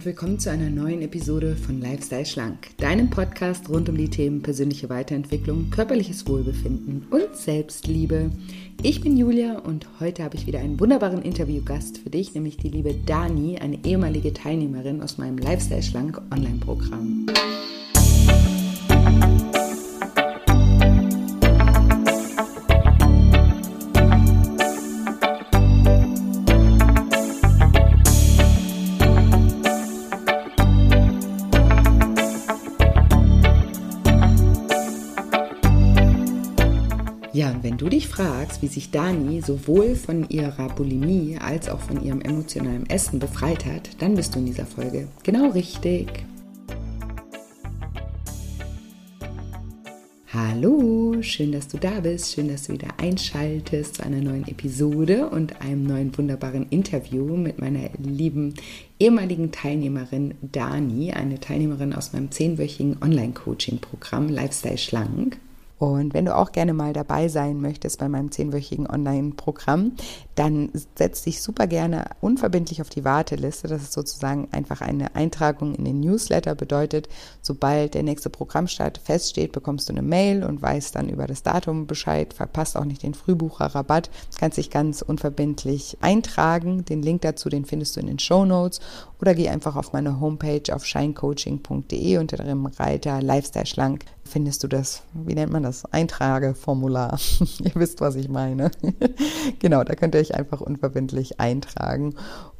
und willkommen zu einer neuen Episode von Lifestyle Schlank, deinem Podcast rund um die Themen persönliche Weiterentwicklung, körperliches Wohlbefinden und Selbstliebe. Ich bin Julia und heute habe ich wieder einen wunderbaren Interviewgast für dich, nämlich die liebe Dani, eine ehemalige Teilnehmerin aus meinem Lifestyle Schlank Online-Programm. Fragst, wie sich Dani sowohl von ihrer Bulimie als auch von ihrem emotionalen Essen befreit hat, dann bist du in dieser Folge genau richtig. Hallo, schön, dass du da bist, schön, dass du wieder einschaltest zu einer neuen Episode und einem neuen wunderbaren Interview mit meiner lieben ehemaligen Teilnehmerin Dani, eine Teilnehmerin aus meinem zehnwöchigen Online-Coaching-Programm Lifestyle Schlank. Und wenn du auch gerne mal dabei sein möchtest bei meinem zehnwöchigen Online-Programm, dann setz dich super gerne unverbindlich auf die Warteliste. Das ist sozusagen einfach eine Eintragung in den Newsletter. Bedeutet, sobald der nächste Programmstart feststeht, bekommst du eine Mail und weißt dann über das Datum Bescheid. Verpasst auch nicht den Frühbucherrabatt. Kannst dich ganz unverbindlich eintragen. Den Link dazu, den findest du in den Show Notes oder geh einfach auf meine Homepage auf shinecoaching.de unter dem Reiter Lifestyle Schlank findest du das, wie nennt man das? Eintrageformular. ihr wisst, was ich meine. genau, da könnt ihr euch einfach unverbindlich eintragen.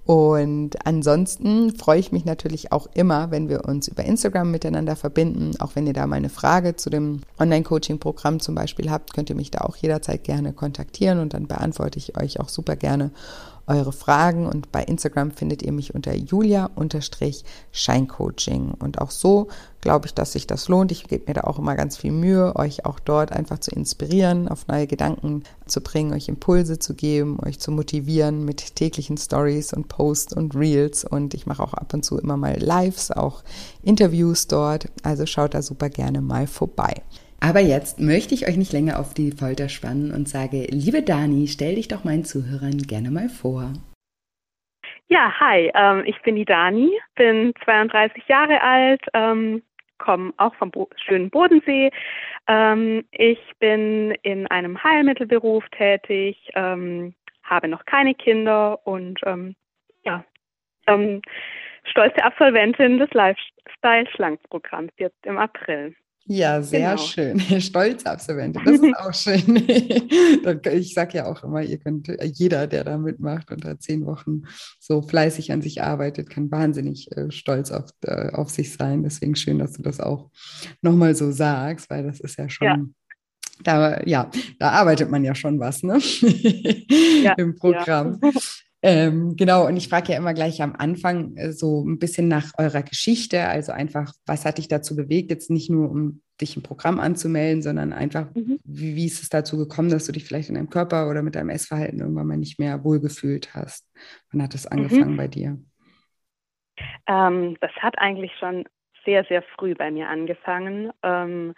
Und ansonsten freue ich mich natürlich auch immer, wenn wir uns über Instagram miteinander verbinden. Auch wenn ihr da mal eine Frage zu dem Online-Coaching-Programm zum Beispiel habt, könnt ihr mich da auch jederzeit gerne kontaktieren und dann beantworte ich euch auch super gerne eure Fragen und bei Instagram findet ihr mich unter julia-scheincoaching und auch so glaube ich, dass sich das lohnt. Ich gebe mir da auch immer ganz viel Mühe, euch auch dort einfach zu inspirieren, auf neue Gedanken zu bringen, euch Impulse zu geben, euch zu motivieren mit täglichen Stories und Posts und Reels und ich mache auch ab und zu immer mal Lives, auch Interviews dort, also schaut da super gerne mal vorbei. Aber jetzt möchte ich euch nicht länger auf die Folter spannen und sage, liebe Dani, stell dich doch meinen Zuhörern gerne mal vor. Ja, hi, ähm, ich bin die Dani, bin 32 Jahre alt, ähm, komme auch vom Bo schönen Bodensee. Ähm, ich bin in einem Heilmittelberuf tätig, ähm, habe noch keine Kinder und ähm, ja, ähm, stolze Absolventin des Lifestyle-Schlankprogramms jetzt im April. Ja, sehr genau. schön. Stolz Absolventin, das ist auch schön. ich sage ja auch immer, ihr könnt, jeder, der da mitmacht und da zehn Wochen so fleißig an sich arbeitet, kann wahnsinnig äh, stolz auf, äh, auf sich sein. Deswegen schön, dass du das auch nochmal so sagst, weil das ist ja schon. Ja. Da, ja, da arbeitet man ja schon was, ne? Ja, Im Programm. Ja. Ähm, genau, und ich frage ja immer gleich am Anfang äh, so ein bisschen nach eurer Geschichte. Also einfach, was hat dich dazu bewegt, jetzt nicht nur um dich im Programm anzumelden, sondern einfach, mhm. wie, wie, ist es dazu gekommen, dass du dich vielleicht in deinem Körper oder mit deinem Essverhalten irgendwann mal nicht mehr wohlgefühlt hast? Wann hat das mhm. angefangen mhm. bei dir? Ähm, das hat eigentlich schon sehr, sehr früh bei mir angefangen. Ähm,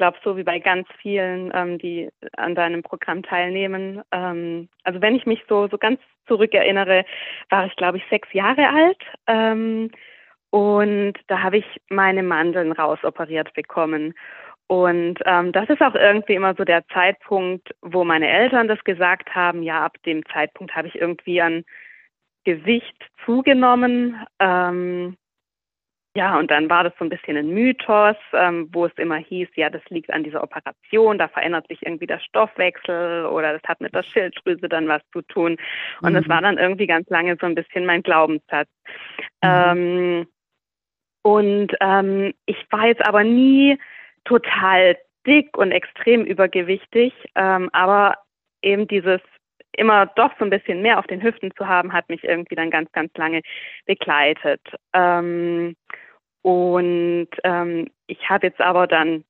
glaube, so wie bei ganz vielen, ähm, die an deinem Programm teilnehmen. Ähm, also wenn ich mich so, so ganz zurückerinnere, war ich, glaube ich, sechs Jahre alt. Ähm, und da habe ich meine Mandeln rausoperiert bekommen. Und ähm, das ist auch irgendwie immer so der Zeitpunkt, wo meine Eltern das gesagt haben. Ja, ab dem Zeitpunkt habe ich irgendwie an Gewicht zugenommen. Ähm, ja, und dann war das so ein bisschen ein Mythos, ähm, wo es immer hieß, ja, das liegt an dieser Operation, da verändert sich irgendwie der Stoffwechsel oder das hat mit der Schilddrüse dann was zu tun. Und das mhm. war dann irgendwie ganz lange so ein bisschen mein Glaubenssatz. Mhm. Ähm, und ähm, ich war jetzt aber nie total dick und extrem übergewichtig, ähm, aber eben dieses immer doch so ein bisschen mehr auf den Hüften zu haben, hat mich irgendwie dann ganz, ganz lange begleitet. Ähm, und ähm, ich habe jetzt aber dann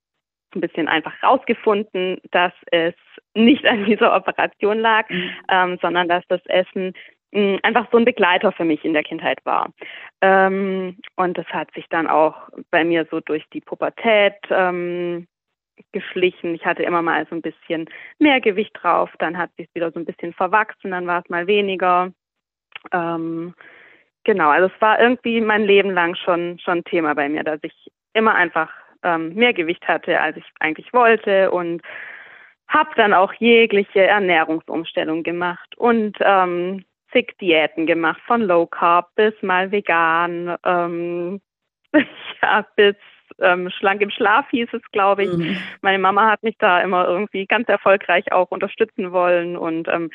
ein bisschen einfach rausgefunden, dass es nicht an dieser Operation lag, mhm. ähm, sondern dass das Essen mh, hm, einfach so ein Begleiter für mich in der Kindheit war. Ähm, und das hat sich dann auch bei mir so durch die Pubertät ähm, geschlichen. Ich hatte immer mal so ein bisschen mehr Gewicht drauf, dann hat sich wieder so ein bisschen verwachsen, dann war es mal weniger. Ähm, genau, also es war irgendwie mein Leben lang schon schon Thema bei mir, dass ich immer einfach ähm, mehr Gewicht hatte, als ich eigentlich wollte und habe dann auch jegliche Ernährungsumstellung gemacht und ähm, zig Diäten gemacht, von Low Carb bis mal vegan, ähm, ja, bis ähm, schlank im Schlaf hieß es, glaube ich. Mhm. Meine Mama hat mich da immer irgendwie ganz erfolgreich auch unterstützen wollen und ähm,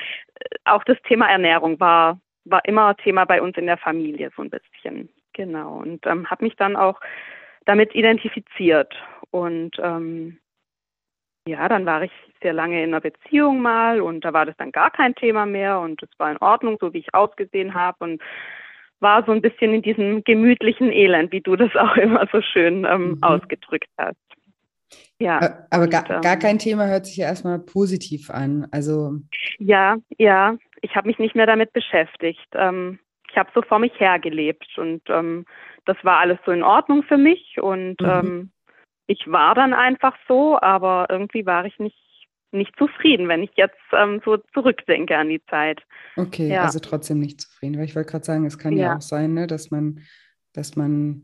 auch das Thema Ernährung war war immer Thema bei uns in der Familie so ein bisschen. Genau und ähm, habe mich dann auch damit identifiziert und ähm, ja, dann war ich sehr lange in einer Beziehung mal und da war das dann gar kein Thema mehr und es war in Ordnung, so wie ich ausgesehen habe und war so ein bisschen in diesem gemütlichen Elend, wie du das auch immer so schön ähm, mhm. ausgedrückt hast. Ja. Aber und, gar, ähm, gar kein Thema hört sich ja erstmal positiv an. Also ja, ja. Ich habe mich nicht mehr damit beschäftigt. Ähm, ich habe so vor mich hergelebt und ähm, das war alles so in Ordnung für mich und mhm. ähm, ich war dann einfach so, aber irgendwie war ich nicht nicht zufrieden, wenn ich jetzt ähm, so zurückdenke an die Zeit. Okay, ja. also trotzdem nicht zufrieden, weil ich wollte gerade sagen, es kann ja. ja, auch sein, ne, dass man, dass man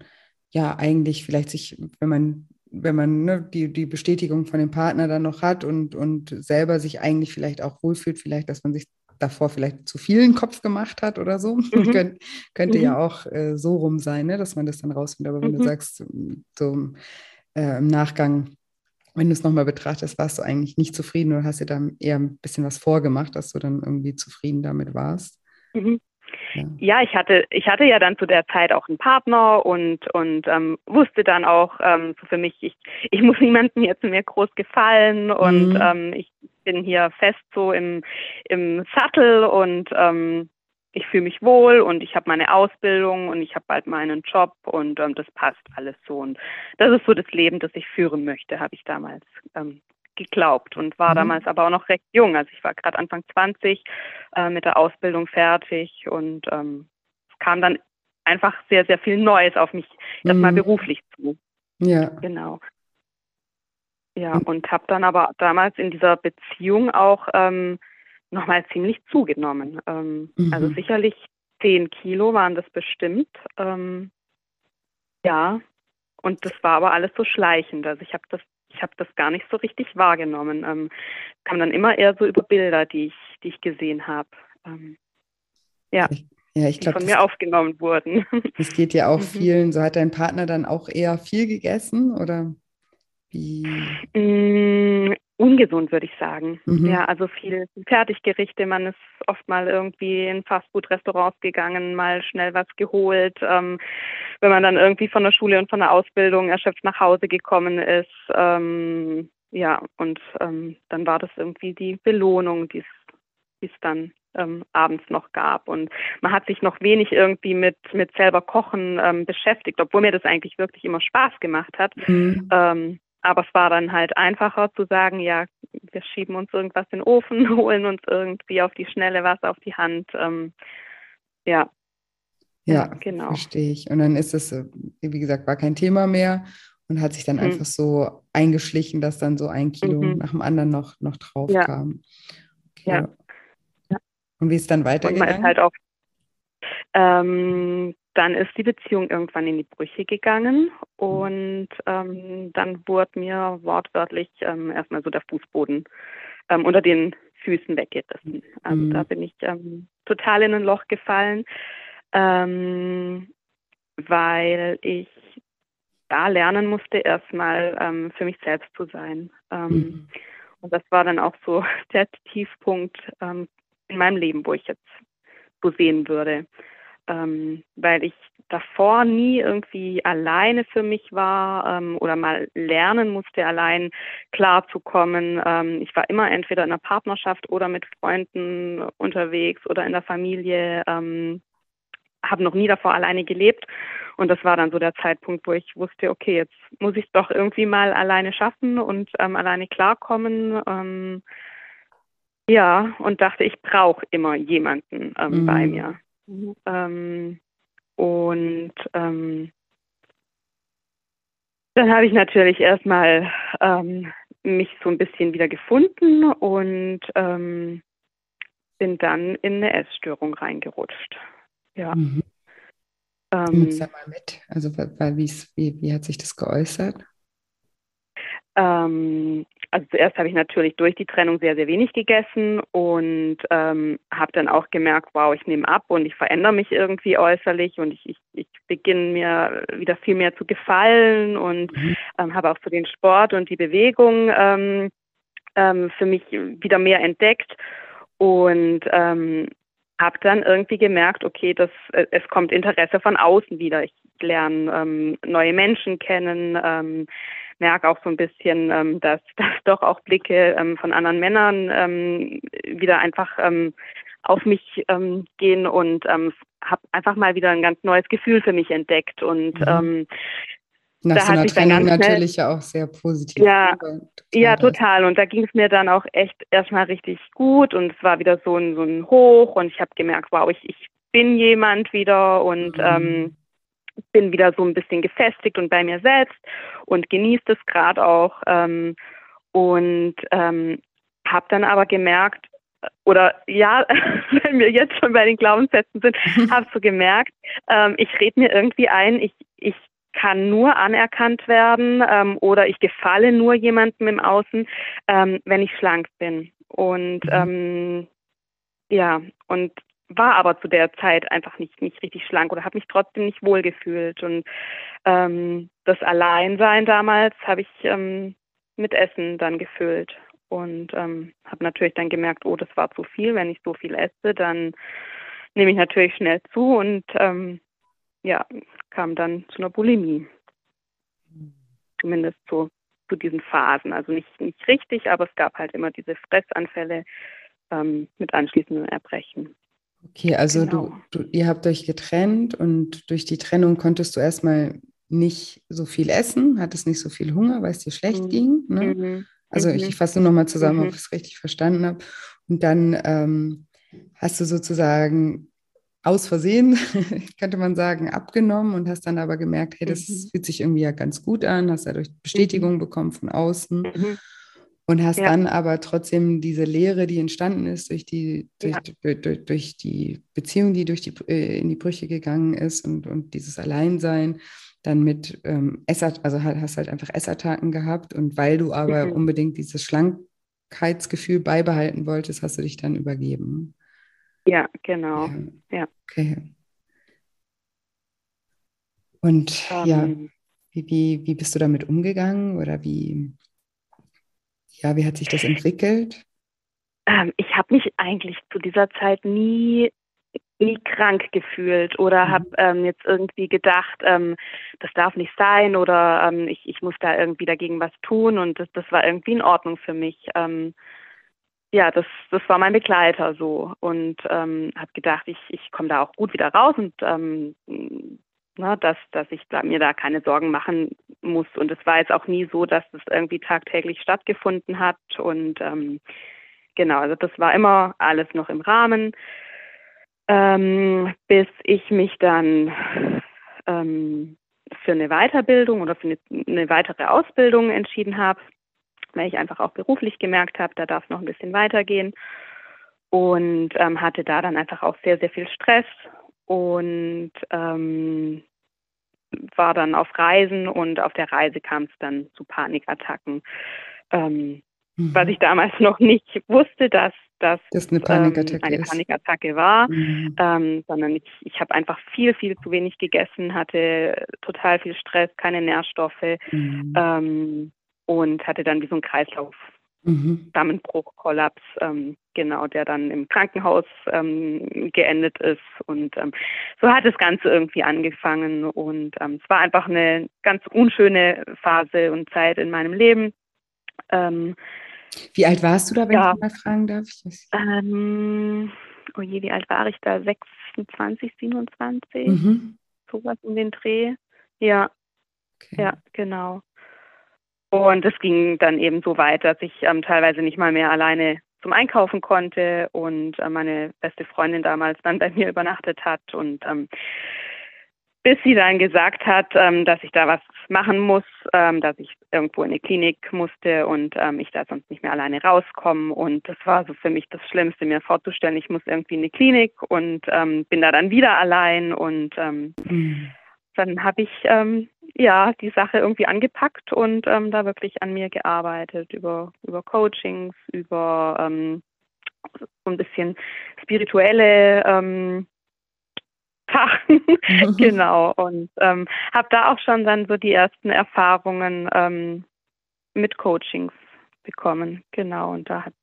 ja eigentlich vielleicht sich, wenn man wenn man ne, die, die Bestätigung von dem Partner dann noch hat und, und selber sich eigentlich vielleicht auch wohlfühlt, vielleicht, dass man sich davor vielleicht zu vielen Kopf gemacht hat oder so. Mhm. Kön könnte mhm. ja auch äh, so rum sein, ne, dass man das dann rausfindet. Aber wenn mhm. du sagst, so äh, im Nachgang, wenn du es nochmal betrachtest, warst du eigentlich nicht zufrieden oder hast dir dann eher ein bisschen was vorgemacht, dass du dann irgendwie zufrieden damit warst? Mhm. Ja. ich hatte, ich hatte ja dann zu der Zeit auch einen Partner und und ähm, wusste dann auch ähm, so für mich, ich, ich muss niemandem jetzt mir groß gefallen und mhm. ähm, ich bin hier fest so im im Sattel und ähm, ich fühle mich wohl und ich habe meine Ausbildung und ich habe bald meinen Job und ähm, das passt alles so. Und das ist so das Leben, das ich führen möchte, habe ich damals ähm, geglaubt und war mhm. damals aber auch noch recht jung. Also ich war gerade Anfang 20 äh, mit der Ausbildung fertig und ähm, es kam dann einfach sehr, sehr viel Neues auf mich, erstmal mhm. beruflich zu. Ja. Genau. Ja, und habe dann aber damals in dieser Beziehung auch ähm, nochmal ziemlich zugenommen. Ähm, also mhm. Also sicherlich zehn Kilo waren das bestimmt. Ähm, ja, und das war aber alles so schleichend. Also ich habe das, ich habe das gar nicht so richtig wahrgenommen. Ähm, kam dann immer eher so über Bilder, die ich, die ich gesehen habe. Ähm, ja. Ja, ich glaube, von mir aufgenommen wurden. Es geht ja auch mhm. vielen. So hat dein Partner dann auch eher viel gegessen oder wie? Ungesund, würde ich sagen. Mhm. Ja, also viel Fertiggerichte. Man ist oft mal irgendwie in Fastfood-Restaurants gegangen, mal schnell was geholt. Ähm, wenn man dann irgendwie von der Schule und von der Ausbildung erschöpft nach Hause gekommen ist. Ähm, ja, und ähm, dann war das irgendwie die Belohnung, die es dann ähm, abends noch gab. Und man hat sich noch wenig irgendwie mit, mit selber Kochen ähm, beschäftigt, obwohl mir das eigentlich wirklich immer Spaß gemacht hat. Mhm. Ähm, aber es war dann halt einfacher zu sagen, ja, wir schieben uns irgendwas in den Ofen, holen uns irgendwie auf die Schnelle was auf die Hand. Ähm, ja. Ja, genau. Verstehe ich. Und dann ist es, äh, wie gesagt, war kein Thema mehr und hat sich dann mhm. einfach so eingeschlichen, dass dann so ein Kilo mhm. nach dem anderen noch, noch drauf ja. kam. Okay. Ja. ja. Und wie ist dann weitergegangen? Und man ist halt auch ähm, dann ist die Beziehung irgendwann in die Brüche gegangen und ähm, dann wurde mir wortwörtlich ähm, erstmal so der Fußboden ähm, unter den Füßen weggerissen. Also mhm. da bin ich ähm, total in ein Loch gefallen, ähm, weil ich da lernen musste, erstmal ähm, für mich selbst zu sein. Mhm. Und das war dann auch so der Tiefpunkt in meinem Leben, wo ich jetzt so sehen würde ähm, weil ich davor nie irgendwie alleine für mich war ähm, oder mal lernen musste, allein klarzukommen. Ähm, ich war immer entweder in einer Partnerschaft oder mit Freunden unterwegs oder in der Familie. Ähm, habe noch nie davor alleine gelebt und das war dann so der Zeitpunkt, wo ich wusste, okay, jetzt muss ich es doch irgendwie mal alleine schaffen und ähm, alleine klarkommen. Ähm, ja, und dachte, ich brauche immer jemanden ähm, mhm. bei mir. Ähm, und ähm, dann habe ich natürlich erstmal ähm, mich so ein bisschen wieder gefunden und ähm, bin dann in eine Essstörung reingerutscht. Ja. Mhm. Ähm, Nimm da mal mit. Also wie, wie hat sich das geäußert? Ähm, also zuerst habe ich natürlich durch die Trennung sehr, sehr wenig gegessen und ähm, habe dann auch gemerkt, wow, ich nehme ab und ich verändere mich irgendwie äußerlich und ich, ich, ich beginne mir wieder viel mehr zu gefallen und mhm. ähm, habe auch so den Sport und die Bewegung ähm, ähm, für mich wieder mehr entdeckt und ähm, habe dann irgendwie gemerkt, okay, das, äh, es kommt Interesse von außen wieder. Ich lerne ähm, neue Menschen kennen, ähm, merke auch so ein bisschen, ähm, dass, dass doch auch Blicke ähm, von anderen Männern ähm, wieder einfach ähm, auf mich ähm, gehen und ähm, habe einfach mal wieder ein ganz neues Gefühl für mich entdeckt und mhm. ähm, nach da so einer Trennung natürlich ja auch sehr positiv. Ja, total ja total. Und da ging es mir dann auch echt erstmal richtig gut und es war wieder so ein, so ein Hoch und ich habe gemerkt, wow, ich, ich bin jemand wieder und mhm. ähm, bin wieder so ein bisschen gefestigt und bei mir selbst und genieße es gerade auch. Ähm, und ähm, habe dann aber gemerkt, oder ja, wenn wir jetzt schon bei den Glaubenssätzen sind, habe so gemerkt, ähm, ich rede mir irgendwie ein, ich, ich kann nur anerkannt werden ähm, oder ich gefalle nur jemandem im Außen, ähm, wenn ich schlank bin. Und mhm. ähm, ja, und war aber zu der Zeit einfach nicht, nicht richtig schlank oder habe mich trotzdem nicht wohl gefühlt. Und ähm, das Alleinsein damals habe ich ähm, mit Essen dann gefüllt und ähm, habe natürlich dann gemerkt, oh, das war zu viel. Wenn ich so viel esse, dann nehme ich natürlich schnell zu und ähm, ja, kam dann zu einer Bulimie. Zumindest so zu diesen Phasen. Also nicht, nicht richtig, aber es gab halt immer diese Fressanfälle ähm, mit anschließendem Erbrechen. Okay, also genau. du, du, ihr habt euch getrennt und durch die Trennung konntest du erstmal nicht so viel essen, hattest nicht so viel Hunger, weil es dir schlecht mhm. ging. Ne? Mhm. Also ich, mhm. ich fasse nochmal zusammen, mhm. ob ich es richtig verstanden habe. Und dann ähm, hast du sozusagen aus Versehen, könnte man sagen, abgenommen und hast dann aber gemerkt, hey, das mhm. fühlt sich irgendwie ja ganz gut an, hast dadurch Bestätigung mhm. bekommen von außen mhm. und hast ja. dann aber trotzdem diese Lehre, die entstanden ist durch die, durch, ja. durch, durch, durch, die Beziehung, die durch die, äh, in die Brüche gegangen ist und, und dieses Alleinsein, dann mit ähm, Esser, also hast halt einfach Essattacken gehabt und weil du aber mhm. unbedingt dieses Schlankheitsgefühl beibehalten wolltest, hast du dich dann übergeben. Ja, genau. Ja. ja. Okay. Und um, ja, ähm. wie, wie, wie bist du damit umgegangen oder wie, ja, wie hat sich das entwickelt? Ähm, ich habe mich eigentlich zu dieser Zeit nie nie krank gefühlt oder mhm. habe ähm, jetzt irgendwie gedacht, ähm, das darf nicht sein oder ähm, ich, ich muss da irgendwie dagegen was tun und das, das war irgendwie in Ordnung für mich. Ähm, ja, das, das war mein Begleiter so und ähm, habe gedacht, ich, ich komme da auch gut wieder raus und ähm, na, dass, dass ich da, mir da keine Sorgen machen muss. Und es war jetzt auch nie so, dass das irgendwie tagtäglich stattgefunden hat. Und ähm, genau, also das war immer alles noch im Rahmen, ähm, bis ich mich dann ähm, für eine Weiterbildung oder für eine, eine weitere Ausbildung entschieden habe weil ich einfach auch beruflich gemerkt habe, da darf es noch ein bisschen weitergehen. Und ähm, hatte da dann einfach auch sehr, sehr viel Stress und ähm, war dann auf Reisen und auf der Reise kam es dann zu Panikattacken. Ähm, mhm. Was ich damals noch nicht wusste, dass dass das eine Panikattacke, ähm, eine Panikattacke war, mhm. ähm, sondern ich, ich habe einfach viel, viel zu wenig gegessen, hatte total viel Stress, keine Nährstoffe. Mhm. Und hatte dann wie so einen Kreislauf. Mhm. Dammenbruch, Kollaps, ähm, genau, der dann im Krankenhaus ähm, geendet ist. Und ähm, so hat das Ganze irgendwie angefangen. Und ähm, es war einfach eine ganz unschöne Phase und Zeit in meinem Leben. Ähm, wie alt warst du da, wenn ja, ich mal fragen darf? Ähm, oh je, wie alt war ich da? 26, 27? Mhm. Sowas in den Dreh. Ja. Okay. Ja, genau. Und es ging dann eben so weit, dass ich ähm, teilweise nicht mal mehr alleine zum Einkaufen konnte und äh, meine beste Freundin damals dann bei mir übernachtet hat. Und ähm, bis sie dann gesagt hat, ähm, dass ich da was machen muss, ähm, dass ich irgendwo in eine Klinik musste und ähm, ich da sonst nicht mehr alleine rauskomme. Und das war so für mich das Schlimmste, mir vorzustellen, ich muss irgendwie in eine Klinik und ähm, bin da dann wieder allein. Und mhm. Dann habe ich ähm, ja die Sache irgendwie angepackt und ähm, da wirklich an mir gearbeitet über über Coachings, über ähm, so ein bisschen spirituelle ähm, Sachen. Mhm. genau. Und ähm, habe da auch schon dann so die ersten Erfahrungen ähm, mit Coachings bekommen. Genau. Und da hat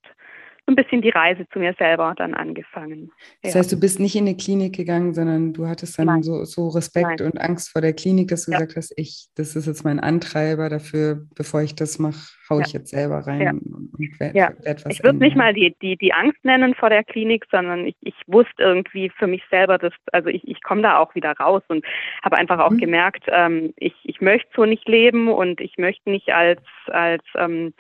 so ein bisschen die Reise zu mir selber dann angefangen. Das ja. heißt, du bist nicht in eine Klinik gegangen, sondern du hattest dann so, so Respekt Nein. und Angst vor der Klinik, dass du ja. gesagt hast, ich, das ist jetzt mein Antreiber dafür, bevor ich das mache, haue ja. ich jetzt selber rein und werde ja. werd was Ich würde nicht mal die, die, die Angst nennen vor der Klinik, sondern ich, ich wusste irgendwie für mich selber, dass, also ich, ich komme da auch wieder raus und habe einfach auch mhm. gemerkt, ähm, ich, ich möchte so nicht leben und ich möchte nicht als, als ähm,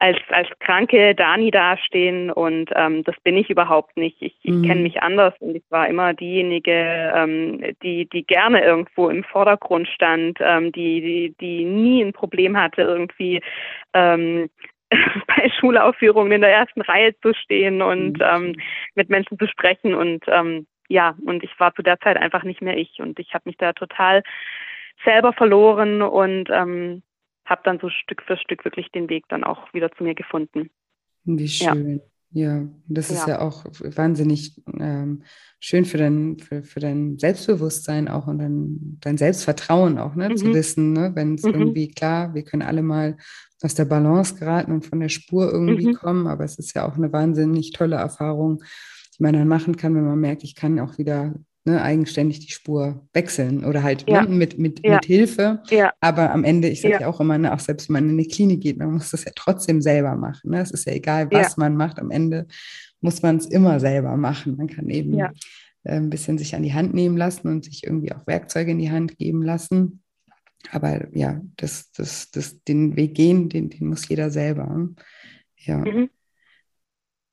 als, als kranke Dani dastehen und ähm, das bin ich überhaupt nicht. Ich, ich mhm. kenne mich anders und ich war immer diejenige, ähm, die, die gerne irgendwo im Vordergrund stand, ähm, die, die, die nie ein Problem hatte, irgendwie ähm, bei Schulaufführungen in der ersten Reihe zu stehen und mhm. ähm, mit Menschen zu sprechen und ähm, ja, und ich war zu der Zeit einfach nicht mehr ich und ich habe mich da total selber verloren und ähm, habe dann so Stück für Stück wirklich den Weg dann auch wieder zu mir gefunden. Wie schön. Ja, ja. das ist ja. ja auch wahnsinnig ähm, schön für dein, für, für dein Selbstbewusstsein auch und dein, dein Selbstvertrauen auch, ne? Mhm. zu wissen, ne? wenn es mhm. irgendwie klar, wir können alle mal aus der Balance geraten und von der Spur irgendwie mhm. kommen, aber es ist ja auch eine wahnsinnig tolle Erfahrung, die man dann machen kann, wenn man merkt, ich kann auch wieder ne, eigenständig die Spur wechseln oder halt ja. ne, mit, mit, ja. mit Hilfe. Ja. Aber am Ende, ich sage ja. auch immer, ne, auch selbst wenn man in eine Klinik geht, man muss das ja trotzdem selber machen. Ne? Es ist ja egal, was man macht. Am Ende muss man es immer selber machen. Man kann eben äh, ein bisschen sich an die Hand nehmen lassen und sich irgendwie auch Werkzeuge in die Hand geben lassen. Aber ja, das, das, das, den Weg gehen, den, den muss jeder selber. Ja. Mhm.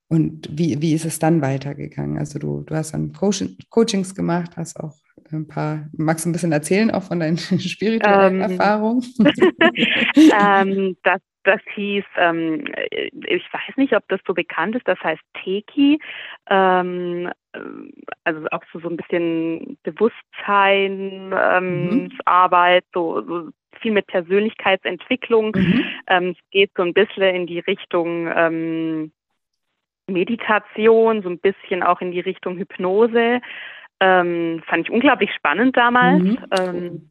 Und wie, wie ist es dann weitergegangen? Also du, du hast dann Coaching, Coachings gemacht, hast auch ein paar, magst du ein bisschen erzählen, auch von deinen spirituellen ähm, Erfahrungen? ähm, das, das hieß, ähm, ich weiß nicht, ob das so bekannt ist, das heißt Teki, ähm, also auch so, so ein bisschen Bewusstsein, ähm, mhm. So, so viel mit Persönlichkeitsentwicklung. Mhm. Ähm, es geht so ein bisschen in die Richtung, ähm, Meditation, so ein bisschen auch in die Richtung Hypnose. Ähm, fand ich unglaublich spannend damals. Mhm. Ähm,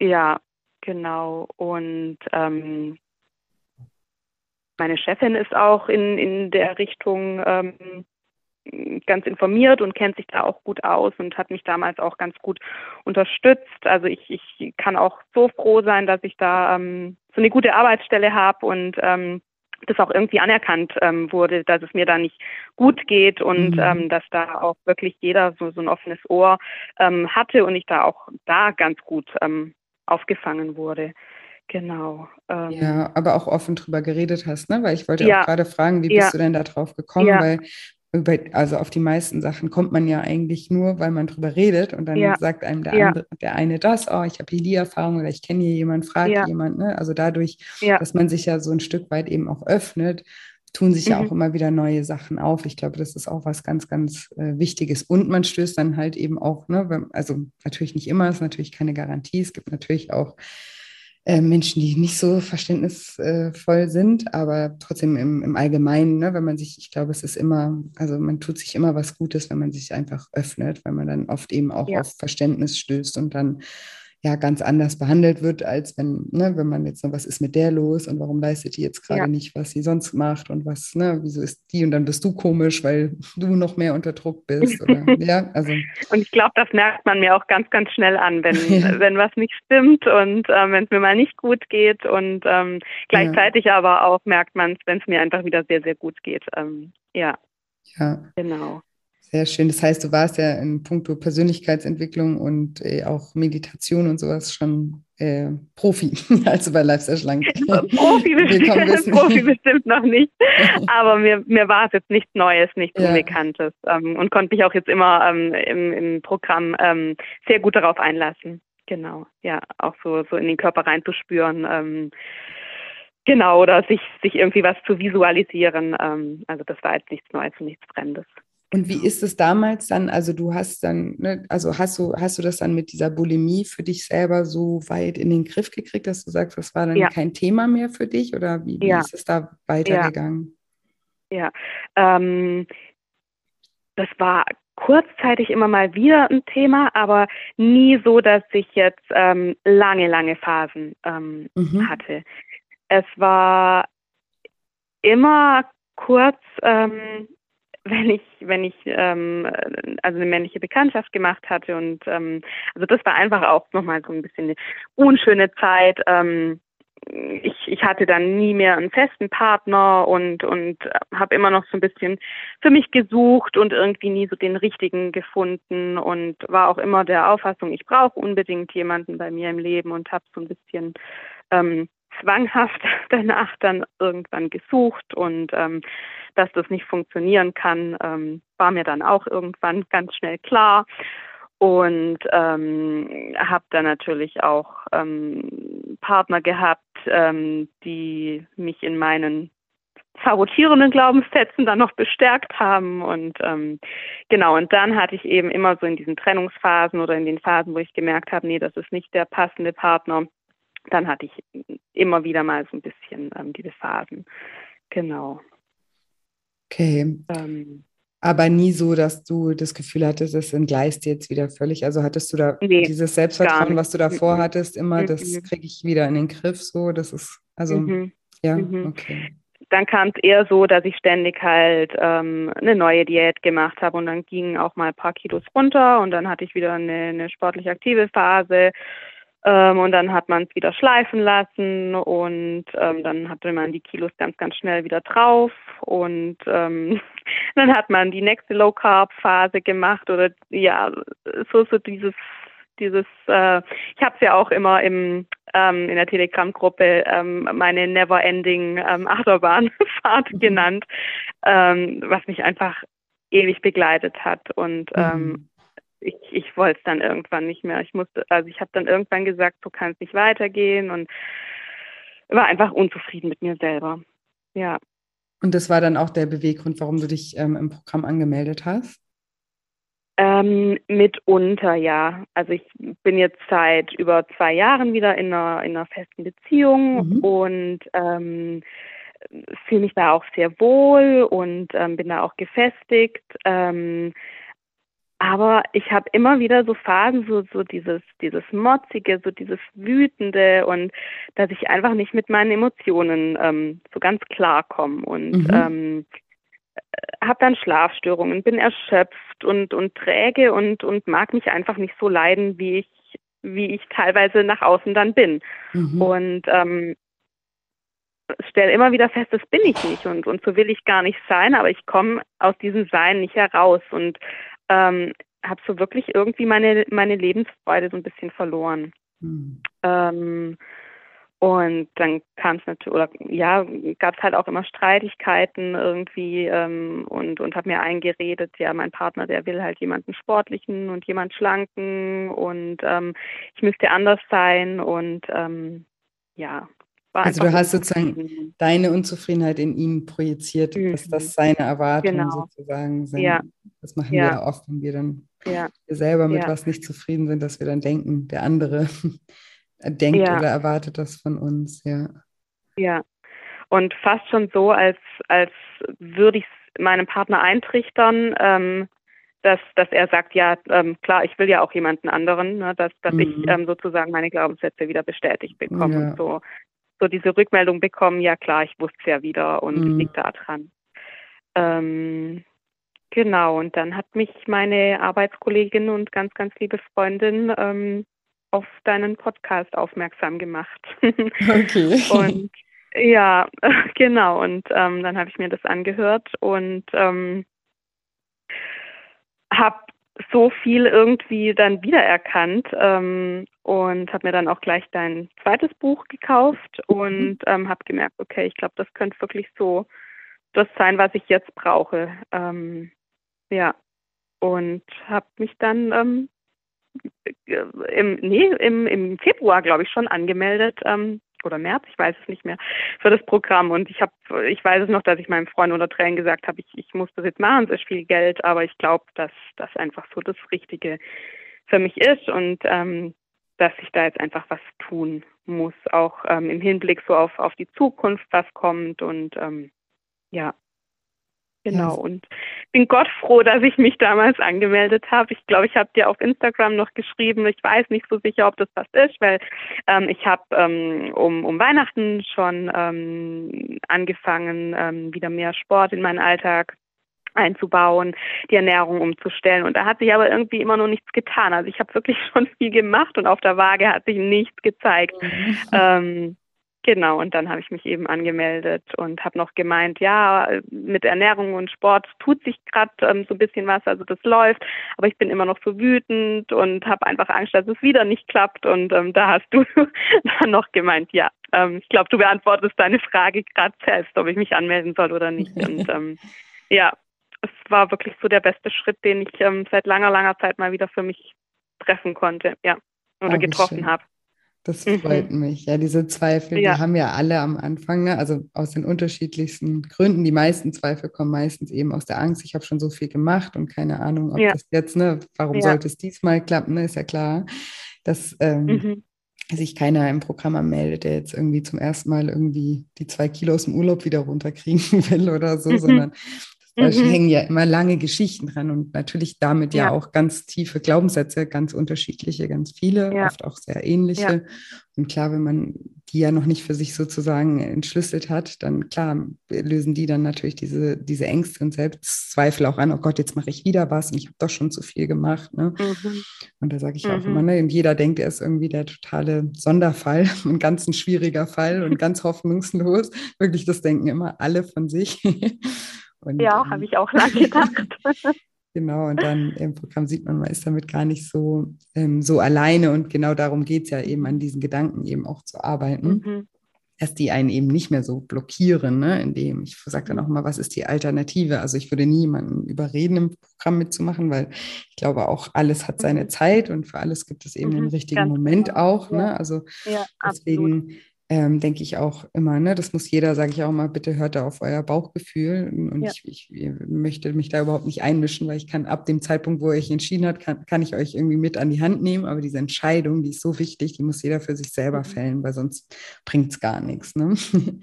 ja, genau. Und ähm, meine Chefin ist auch in, in der Richtung ähm, ganz informiert und kennt sich da auch gut aus und hat mich damals auch ganz gut unterstützt. Also ich, ich kann auch so froh sein, dass ich da ähm, so eine gute Arbeitsstelle habe und ähm, das auch irgendwie anerkannt ähm, wurde, dass es mir da nicht gut geht und mhm. ähm, dass da auch wirklich jeder so, so ein offenes Ohr ähm, hatte und ich da auch da ganz gut ähm, aufgefangen wurde. Genau. Ähm. ja, aber auch offen drüber geredet hast, ne? Weil ich wollte ja, auch gerade fragen, wie bist ja. du denn da drauf gekommen? Ja. Weil über, also auf die meisten Sachen kommt man ja eigentlich nur, weil man drüber redet und dann ja. sagt einem der, ja. andere, der eine das, oh, ich habe hier die Erfahrung oder ich kenne hier jemanden, frage ja. jemand. Ne? Also dadurch, dass man sich ja so ein Stück weit eben auch öffnet, tun sich mhm. ja auch immer wieder neue Sachen auf. Ich glaube, das ist auch was ganz, ganz äh, Wichtiges. Und man stößt dann halt eben auch, ne, also natürlich nicht immer, ist natürlich keine Garantie. Es gibt natürlich auch äh, Menschen, die nicht so verständnisvoll sind, aber trotzdem im, im Allgemeinen, ne, wenn man sich, ich glaube, es ist immer, also man tut sich immer was Gutes, wenn man sich einfach öffnet, weil man dann oft eben auch ja. auf Verständnis stößt und dann ja ganz anders behandelt wird, als wenn, ne, wenn man jetzt was ist mit der los und warum leistet die jetzt gerade ja. nicht, was sie sonst macht und was, ne, wieso ist die und dann bist du komisch, weil du noch mehr unter Druck bist. Oder, ja, also. Und ich glaube, das merkt man mir auch ganz, ganz schnell an, wenn, ja. wenn was nicht stimmt und ähm, wenn es mir mal nicht gut geht und ähm, gleichzeitig ja. aber auch merkt man es, wenn es mir einfach wieder sehr, sehr gut geht. Ähm, ja. Ja. Genau. Sehr schön. Das heißt, du warst ja in puncto Persönlichkeitsentwicklung und äh, auch Meditation und sowas schon äh, Profi, also bei Lifestyle Schlank. Profi, bestimmt, Profi bestimmt noch nicht. Aber mir, mir war es jetzt nichts Neues, nichts ja. Unbekanntes ähm, und konnte mich auch jetzt immer ähm, im, im Programm ähm, sehr gut darauf einlassen. Genau, ja, auch so, so in den Körper reinzuspüren. Ähm, genau, oder sich, sich irgendwie was zu visualisieren. Ähm, also das war jetzt nichts Neues und nichts Fremdes. Und wie ist es damals dann? Also du hast dann, ne, also hast du, hast du das dann mit dieser Bulimie für dich selber so weit in den Griff gekriegt, dass du sagst, das war dann ja. kein Thema mehr für dich oder wie, wie ja. ist es da weitergegangen? Ja, ja. Ähm, das war kurzzeitig immer mal wieder ein Thema, aber nie so, dass ich jetzt ähm, lange, lange Phasen ähm, mhm. hatte. Es war immer kurz, ähm, wenn ich, wenn ich ähm, also eine männliche Bekanntschaft gemacht hatte und ähm, also das war einfach auch nochmal so ein bisschen eine unschöne Zeit. Ähm, ich, ich hatte dann nie mehr einen festen Partner und und habe immer noch so ein bisschen für mich gesucht und irgendwie nie so den richtigen gefunden und war auch immer der Auffassung, ich brauche unbedingt jemanden bei mir im Leben und habe so ein bisschen ähm, zwanghaft danach dann irgendwann gesucht und ähm, dass das nicht funktionieren kann, ähm, war mir dann auch irgendwann ganz schnell klar und ähm, habe dann natürlich auch ähm, Partner gehabt, ähm, die mich in meinen sabotierenden Glaubenssätzen dann noch bestärkt haben und ähm, genau und dann hatte ich eben immer so in diesen Trennungsphasen oder in den Phasen, wo ich gemerkt habe, nee, das ist nicht der passende Partner, dann hatte ich immer wieder mal so ein bisschen ähm, diese Phasen. Genau. Okay. Ähm, aber nie so, dass du das Gefühl hattest, es entgleist jetzt wieder völlig. Also hattest du da nee, dieses Selbstvertrauen, was du davor mhm. hattest, immer, mhm. das kriege ich wieder in den Griff. So, das ist, also, mhm. ja, mhm. okay. Dann kam es eher so, dass ich ständig halt ähm, eine neue Diät gemacht habe und dann gingen auch mal ein paar Kilos runter und dann hatte ich wieder eine, eine sportlich aktive Phase ähm, und dann hat man es wieder schleifen lassen und ähm, dann hatte man die Kilos ganz, ganz schnell wieder drauf und ähm, dann hat man die nächste Low Carb Phase gemacht oder ja, so so dieses dieses, äh, ich habe es ja auch immer im ähm, in der Telegram-Gruppe ähm, meine Never-Ending ähm, Achterbahnfahrt mhm. genannt, was mich einfach ewig begleitet hat und ähm, mhm ich, ich wollte es dann irgendwann nicht mehr. Ich musste, also ich habe dann irgendwann gesagt, so kann es nicht weitergehen und war einfach unzufrieden mit mir selber. Ja. Und das war dann auch der Beweggrund, warum du dich ähm, im Programm angemeldet hast? Ähm, mitunter, ja. Also ich bin jetzt seit über zwei Jahren wieder in einer, in einer festen Beziehung mhm. und ähm, fühle mich da auch sehr wohl und ähm, bin da auch gefestigt. Ähm, aber ich habe immer wieder so Phasen, so, so dieses, dieses Motzige, so dieses Wütende und dass ich einfach nicht mit meinen Emotionen ähm, so ganz klar komme und mhm. ähm, habe dann Schlafstörungen, bin erschöpft und, und träge und, und mag mich einfach nicht so leiden, wie ich, wie ich teilweise nach außen dann bin. Mhm. Und ähm, stelle immer wieder fest, das bin ich nicht und, und so will ich gar nicht sein, aber ich komme aus diesem Sein nicht heraus und ähm, habe so wirklich irgendwie meine, meine Lebensfreude so ein bisschen verloren. Mhm. Ähm, und dann kam es natürlich, oder ja, gab es halt auch immer Streitigkeiten irgendwie ähm, und, und habe mir eingeredet, ja, mein Partner, der will halt jemanden sportlichen und jemand schlanken und ähm, ich müsste anders sein und ähm, ja, also du hast sozusagen deine Unzufriedenheit in ihn projiziert, mhm. dass das seine Erwartungen genau. sozusagen sind. Ja. Das machen ja. wir oft, wenn wir dann ja. wir selber mit was nicht zufrieden sind, dass wir dann denken, der andere denkt oder erwartet das von uns, ja. Ja. Und fast schon so, als, als würde ich es meinem Partner eintrichtern, ähm, dass, dass er sagt, ja, ähm, klar, ich will ja auch jemanden anderen, ne, dass, dass mhm. ich ähm, sozusagen meine Glaubenssätze wieder bestätigt bekomme ja. und so so diese Rückmeldung bekommen, ja klar, ich wusste es ja wieder und mhm. liegt da dran. Ähm, genau, und dann hat mich meine Arbeitskollegin und ganz, ganz liebe Freundin ähm, auf deinen Podcast aufmerksam gemacht. Okay. und ja, genau. Und ähm, dann habe ich mir das angehört und ähm, habe so viel irgendwie dann wiedererkannt ähm, und habe mir dann auch gleich dein zweites Buch gekauft und mhm. ähm, habe gemerkt, okay, ich glaube, das könnte wirklich so das sein, was ich jetzt brauche. Ähm, ja, und habe mich dann ähm, im, nee, im, im Februar, glaube ich, schon angemeldet ähm, oder März, ich weiß es nicht mehr, für das Programm. Und ich habe, ich weiß es noch, dass ich meinem Freund unter Tränen gesagt habe, ich, ich muss das jetzt machen, es ist viel Geld, aber ich glaube, dass das einfach so das Richtige für mich ist und ähm, dass ich da jetzt einfach was tun muss, auch ähm, im Hinblick so auf, auf die Zukunft, was kommt und ähm, ja, Genau, yes. und bin Gott froh, dass ich mich damals angemeldet habe. Ich glaube, ich habe dir auf Instagram noch geschrieben, ich weiß nicht so sicher, ob das was ist, weil ähm, ich habe ähm, um, um Weihnachten schon ähm, angefangen, ähm, wieder mehr Sport in meinen Alltag einzubauen, die Ernährung umzustellen. Und da hat sich aber irgendwie immer noch nichts getan. Also ich habe wirklich schon viel gemacht und auf der Waage hat sich nichts gezeigt. Mhm. Ähm, Genau, und dann habe ich mich eben angemeldet und habe noch gemeint, ja, mit Ernährung und Sport tut sich gerade ähm, so ein bisschen was, also das läuft, aber ich bin immer noch so wütend und habe einfach Angst, dass es wieder nicht klappt. Und ähm, da hast du dann noch gemeint, ja, ähm, ich glaube, du beantwortest deine Frage gerade selbst, ob ich mich anmelden soll oder nicht. Und ähm, ja, es war wirklich so der beste Schritt, den ich ähm, seit langer, langer Zeit mal wieder für mich treffen konnte, ja, oder oh, getroffen habe. Das mhm. freut mhm. mich. Ja, diese Zweifel, ja. die haben ja alle am Anfang, ne? also aus den unterschiedlichsten Gründen. Die meisten Zweifel kommen meistens eben aus der Angst, ich habe schon so viel gemacht und keine Ahnung, ob ja. das jetzt, ne, warum ja. sollte es diesmal klappen, ne? ist ja klar, dass ähm, mhm. sich keiner im Programm anmeldet, der jetzt irgendwie zum ersten Mal irgendwie die zwei Kilo aus dem Urlaub wieder runterkriegen will oder so, mhm. sondern da mhm. hängen ja immer lange Geschichten dran und natürlich damit ja, ja auch ganz tiefe Glaubenssätze, ganz unterschiedliche, ganz viele, ja. oft auch sehr ähnliche. Ja. Und klar, wenn man die ja noch nicht für sich sozusagen entschlüsselt hat, dann klar lösen die dann natürlich diese, diese Ängste und Selbstzweifel auch an, oh Gott, jetzt mache ich wieder was und ich habe doch schon zu viel gemacht. Ne? Mhm. Und da sage ich mhm. auch immer, ne, jeder denkt, er ist irgendwie der totale Sonderfall und ganz ein schwieriger Fall und ganz hoffnungslos. Wirklich, das denken immer alle von sich. Und, ja, ähm, habe ich auch lange gedacht. genau, und dann im Programm sieht man, man ist damit gar nicht so, ähm, so alleine und genau darum geht es ja eben an diesen Gedanken eben auch zu arbeiten. Mhm. Dass die einen eben nicht mehr so blockieren, ne? indem ich sage dann auch mal, was ist die Alternative? Also ich würde nie jemanden überreden, im Programm mitzumachen, weil ich glaube auch, alles hat seine mhm. Zeit und für alles gibt es eben mhm, den richtigen Moment genau. auch. Ne? Also ja, deswegen absolut ähm, denke ich auch immer, ne, das muss jeder, sage ich auch mal, bitte hört da auf euer Bauchgefühl. Und ja. ich, ich, möchte mich da überhaupt nicht einmischen, weil ich kann ab dem Zeitpunkt, wo ihr euch entschieden habt, kann, kann ich euch irgendwie mit an die Hand nehmen. Aber diese Entscheidung, die ist so wichtig, die muss jeder für sich selber mhm. fällen, weil sonst bringt es gar nichts. Ne?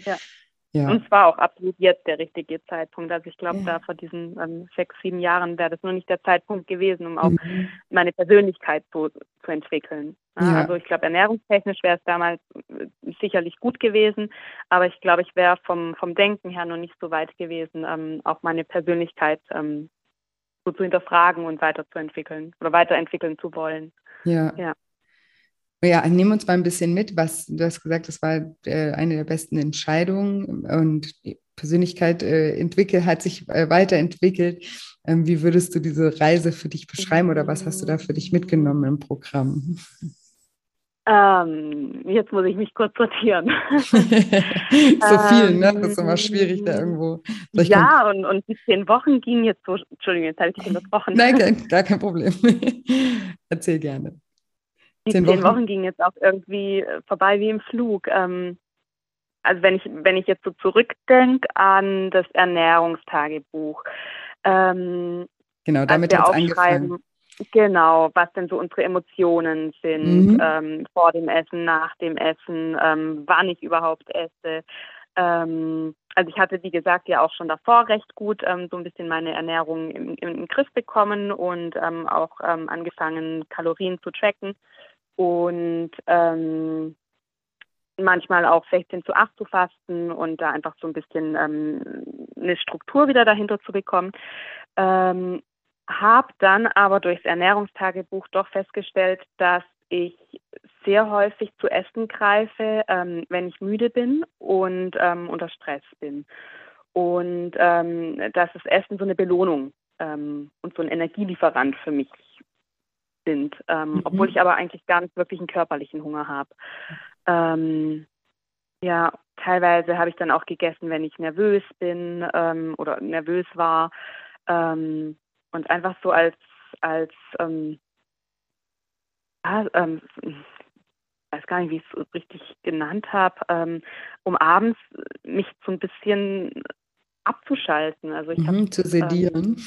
Ja. Ja. Und zwar auch absolut jetzt der richtige Zeitpunkt. Also ich glaube, ja. da vor diesen ähm, sechs, sieben Jahren wäre das nur nicht der Zeitpunkt gewesen, um auch mhm. meine Persönlichkeit so zu entwickeln. Ja. Also ich glaube, ernährungstechnisch wäre es damals äh, sicherlich gut gewesen, aber ich glaube, ich wäre vom, vom Denken her noch nicht so weit gewesen, ähm, auch meine Persönlichkeit ähm, so zu hinterfragen und weiterzuentwickeln oder weiterentwickeln zu wollen. Ja. ja. Ja, nimm uns mal ein bisschen mit, was du hast gesagt, das war äh, eine der besten Entscheidungen und die Persönlichkeit äh, entwickelt, hat sich äh, weiterentwickelt. Ähm, wie würdest du diese Reise für dich beschreiben oder was hast du da für dich mitgenommen im Programm? Ähm, jetzt muss ich mich kurz sortieren. so viel, ne? Das ist immer schwierig da irgendwo. Ja, und, und die zehn Wochen gingen jetzt so, Entschuldigung, jetzt habe ich dich unterbrochen. Nein, kein, gar kein Problem. Erzähl gerne. Die zehn, Wochen. Wochen gingen jetzt auch irgendwie äh, vorbei wie im Flug. Ähm, also wenn ich, wenn ich jetzt so zurückdenke an das Ernährungstagebuch. Ähm, genau, damit hat es angefangen. Genau, was denn so unsere Emotionen sind mhm. ähm, vor dem Essen, nach dem Essen, ähm, wann ich überhaupt esse. Ähm, also ich hatte, wie gesagt, ja auch schon davor recht gut ähm, so ein bisschen meine Ernährung im, im Griff bekommen und ähm, auch ähm, angefangen, Kalorien zu tracken und ähm, manchmal auch 16 zu 8 zu fasten und da einfach so ein bisschen ähm, eine Struktur wieder dahinter zu bekommen. Ähm, habe dann aber durchs Ernährungstagebuch doch festgestellt, dass ich sehr häufig zu Essen greife, ähm, wenn ich müde bin und ähm, unter Stress bin. Und ähm, dass das Essen so eine Belohnung ähm, und so ein Energielieferant für mich sind, ähm, Mhm. obwohl ich aber eigentlich gar nicht wirklich einen körperlichen Hunger habe. Ähm, ja, teilweise habe ich dann auch gegessen, wenn ich nervös bin ähm, oder nervös war ähm, und einfach so als als ähm, ja, ähm, ich weiß gar nicht, wie ich es richtig genannt habe, ähm, um abends mich so ein bisschen abzuschalten. Also ich habe Mhm, zu sedieren.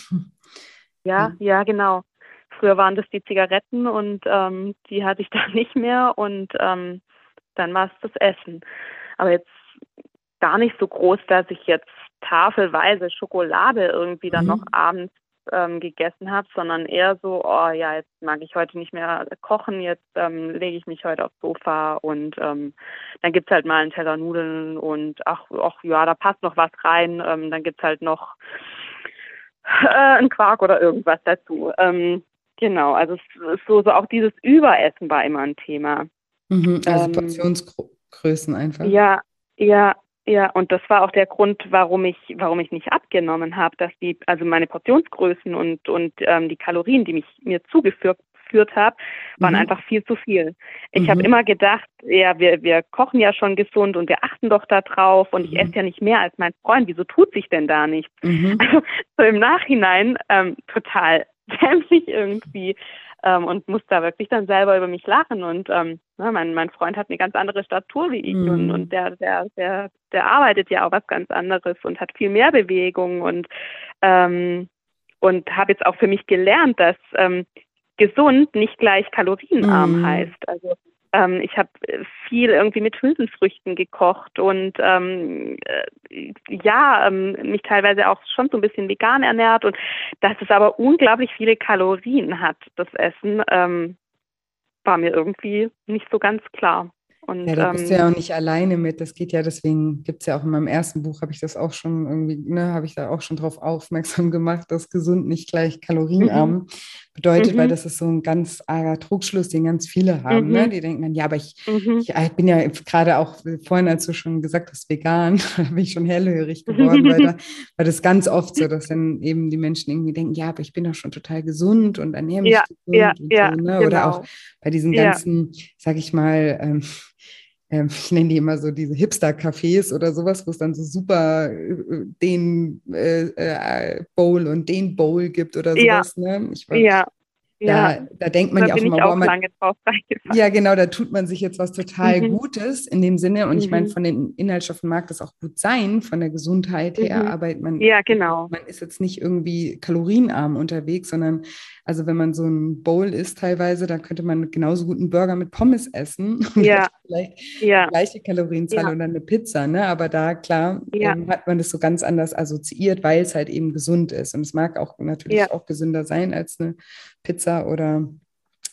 ja, Mhm. ja, genau. Früher waren das die Zigaretten und ähm, die hatte ich dann nicht mehr und ähm, dann war es das Essen. Aber jetzt gar nicht so groß, dass ich jetzt tafelweise Schokolade irgendwie dann Mhm. noch abends ähm, gegessen habe, sondern eher so, oh ja, jetzt mag ich heute nicht mehr kochen, jetzt ähm, lege ich mich heute aufs Sofa und ähm, dann gibt's halt mal einen Teller Nudeln und ach, ach ja, da passt noch was rein, ähm, dann gibt's halt noch äh, einen Quark oder irgendwas dazu. Ähm, genau, also so, so auch dieses Überessen war immer ein Thema. Mhm, also Ähm, Portionsgrößen einfach. Ja, ja, ja, und das war auch der Grund, warum ich, warum ich nicht abgenommen habe, dass die, also meine Portionsgrößen und und ähm, die Kalorien, die mich mir zugeführt geführt habe, waren Mhm. einfach viel zu viel. Ich Mhm. habe immer gedacht, ja, wir, wir kochen ja schon gesund und wir achten doch da drauf und ich Mhm. esse ja nicht mehr als mein Freund. Wieso tut sich denn da nichts? Also so im Nachhinein ähm, total dämlich irgendwie ähm, und muss da wirklich dann selber über mich lachen. Und ähm, ne, mein, mein Freund hat eine ganz andere Statur wie ich Mhm. und, und der, der, der, der arbeitet ja auch was ganz anderes und hat viel mehr Bewegung und ähm, und habe jetzt auch für mich gelernt, dass ähm, gesund nicht gleich kalorienarm Mhm. heißt. Also ähm, ich habe viel irgendwie mit Hülsenfrüchten gekocht und ähm, äh, ja, ähm, mich teilweise auch schon so ein bisschen vegan ernährt und dass es aber unglaublich viele Kalorien hat, das Essen, ähm, war mir irgendwie nicht so ganz klar. Und, Ja, da bist du ähm, ja auch nicht alleine mit. Das geht ja, deswegen gibt es ja auch in meinem ersten Buch, habe ich das auch schon irgendwie, ne, habe ich da auch schon drauf aufmerksam gemacht, dass gesund nicht gleich kalorienarm bedeutet, weil Mhm. das ist so ein ganz arger Trugschluss, den ganz viele haben. Ne? Mhm. Die denken dann, ja, aber ich, mhm. ich, ich bin ja gerade auch vorhin, als du schon gesagt hast, vegan, da bin ich schon hellhörig geworden, weil, da, weil das ganz oft so, dass dann eben die Menschen irgendwie denken, ja, aber ich bin doch schon total gesund und ernähre mich Ja, gesund ja, und ja, so, ne? Oder auch genau. bei diesen Ja. ganzen, sag ich mal, ähm, ähm, ich nenne die immer so diese Hipster-Cafés oder sowas, wo es dann so super äh, den äh, äh, Bowl und den Bowl gibt oder Ja. sowas. Ne? Ich war, Ja, da, ja. da denkt man Da ja auch immer, auch man, lange drauf ja, genau, da tut man sich jetzt was total Mhm. Gutes in dem Sinne. Und ich meine, Mhm. von den Inhaltsstoffen mag das auch gut sein, von der Gesundheit her, Mhm. aber man, Ja, genau. man ist jetzt nicht irgendwie kalorienarm unterwegs, sondern also wenn man so ein Bowl isst teilweise, dann könnte man genauso gut einen Burger mit Pommes essen und Ja. vielleicht Ja, gleiche Kalorienzahl Ja. oder eine Pizza, ne? Aber da, klar, Ja. ähm, hat man das so ganz anders assoziiert, weil es halt eben gesund ist. Und es mag auch natürlich auch gesünder sein als eine Pizza oder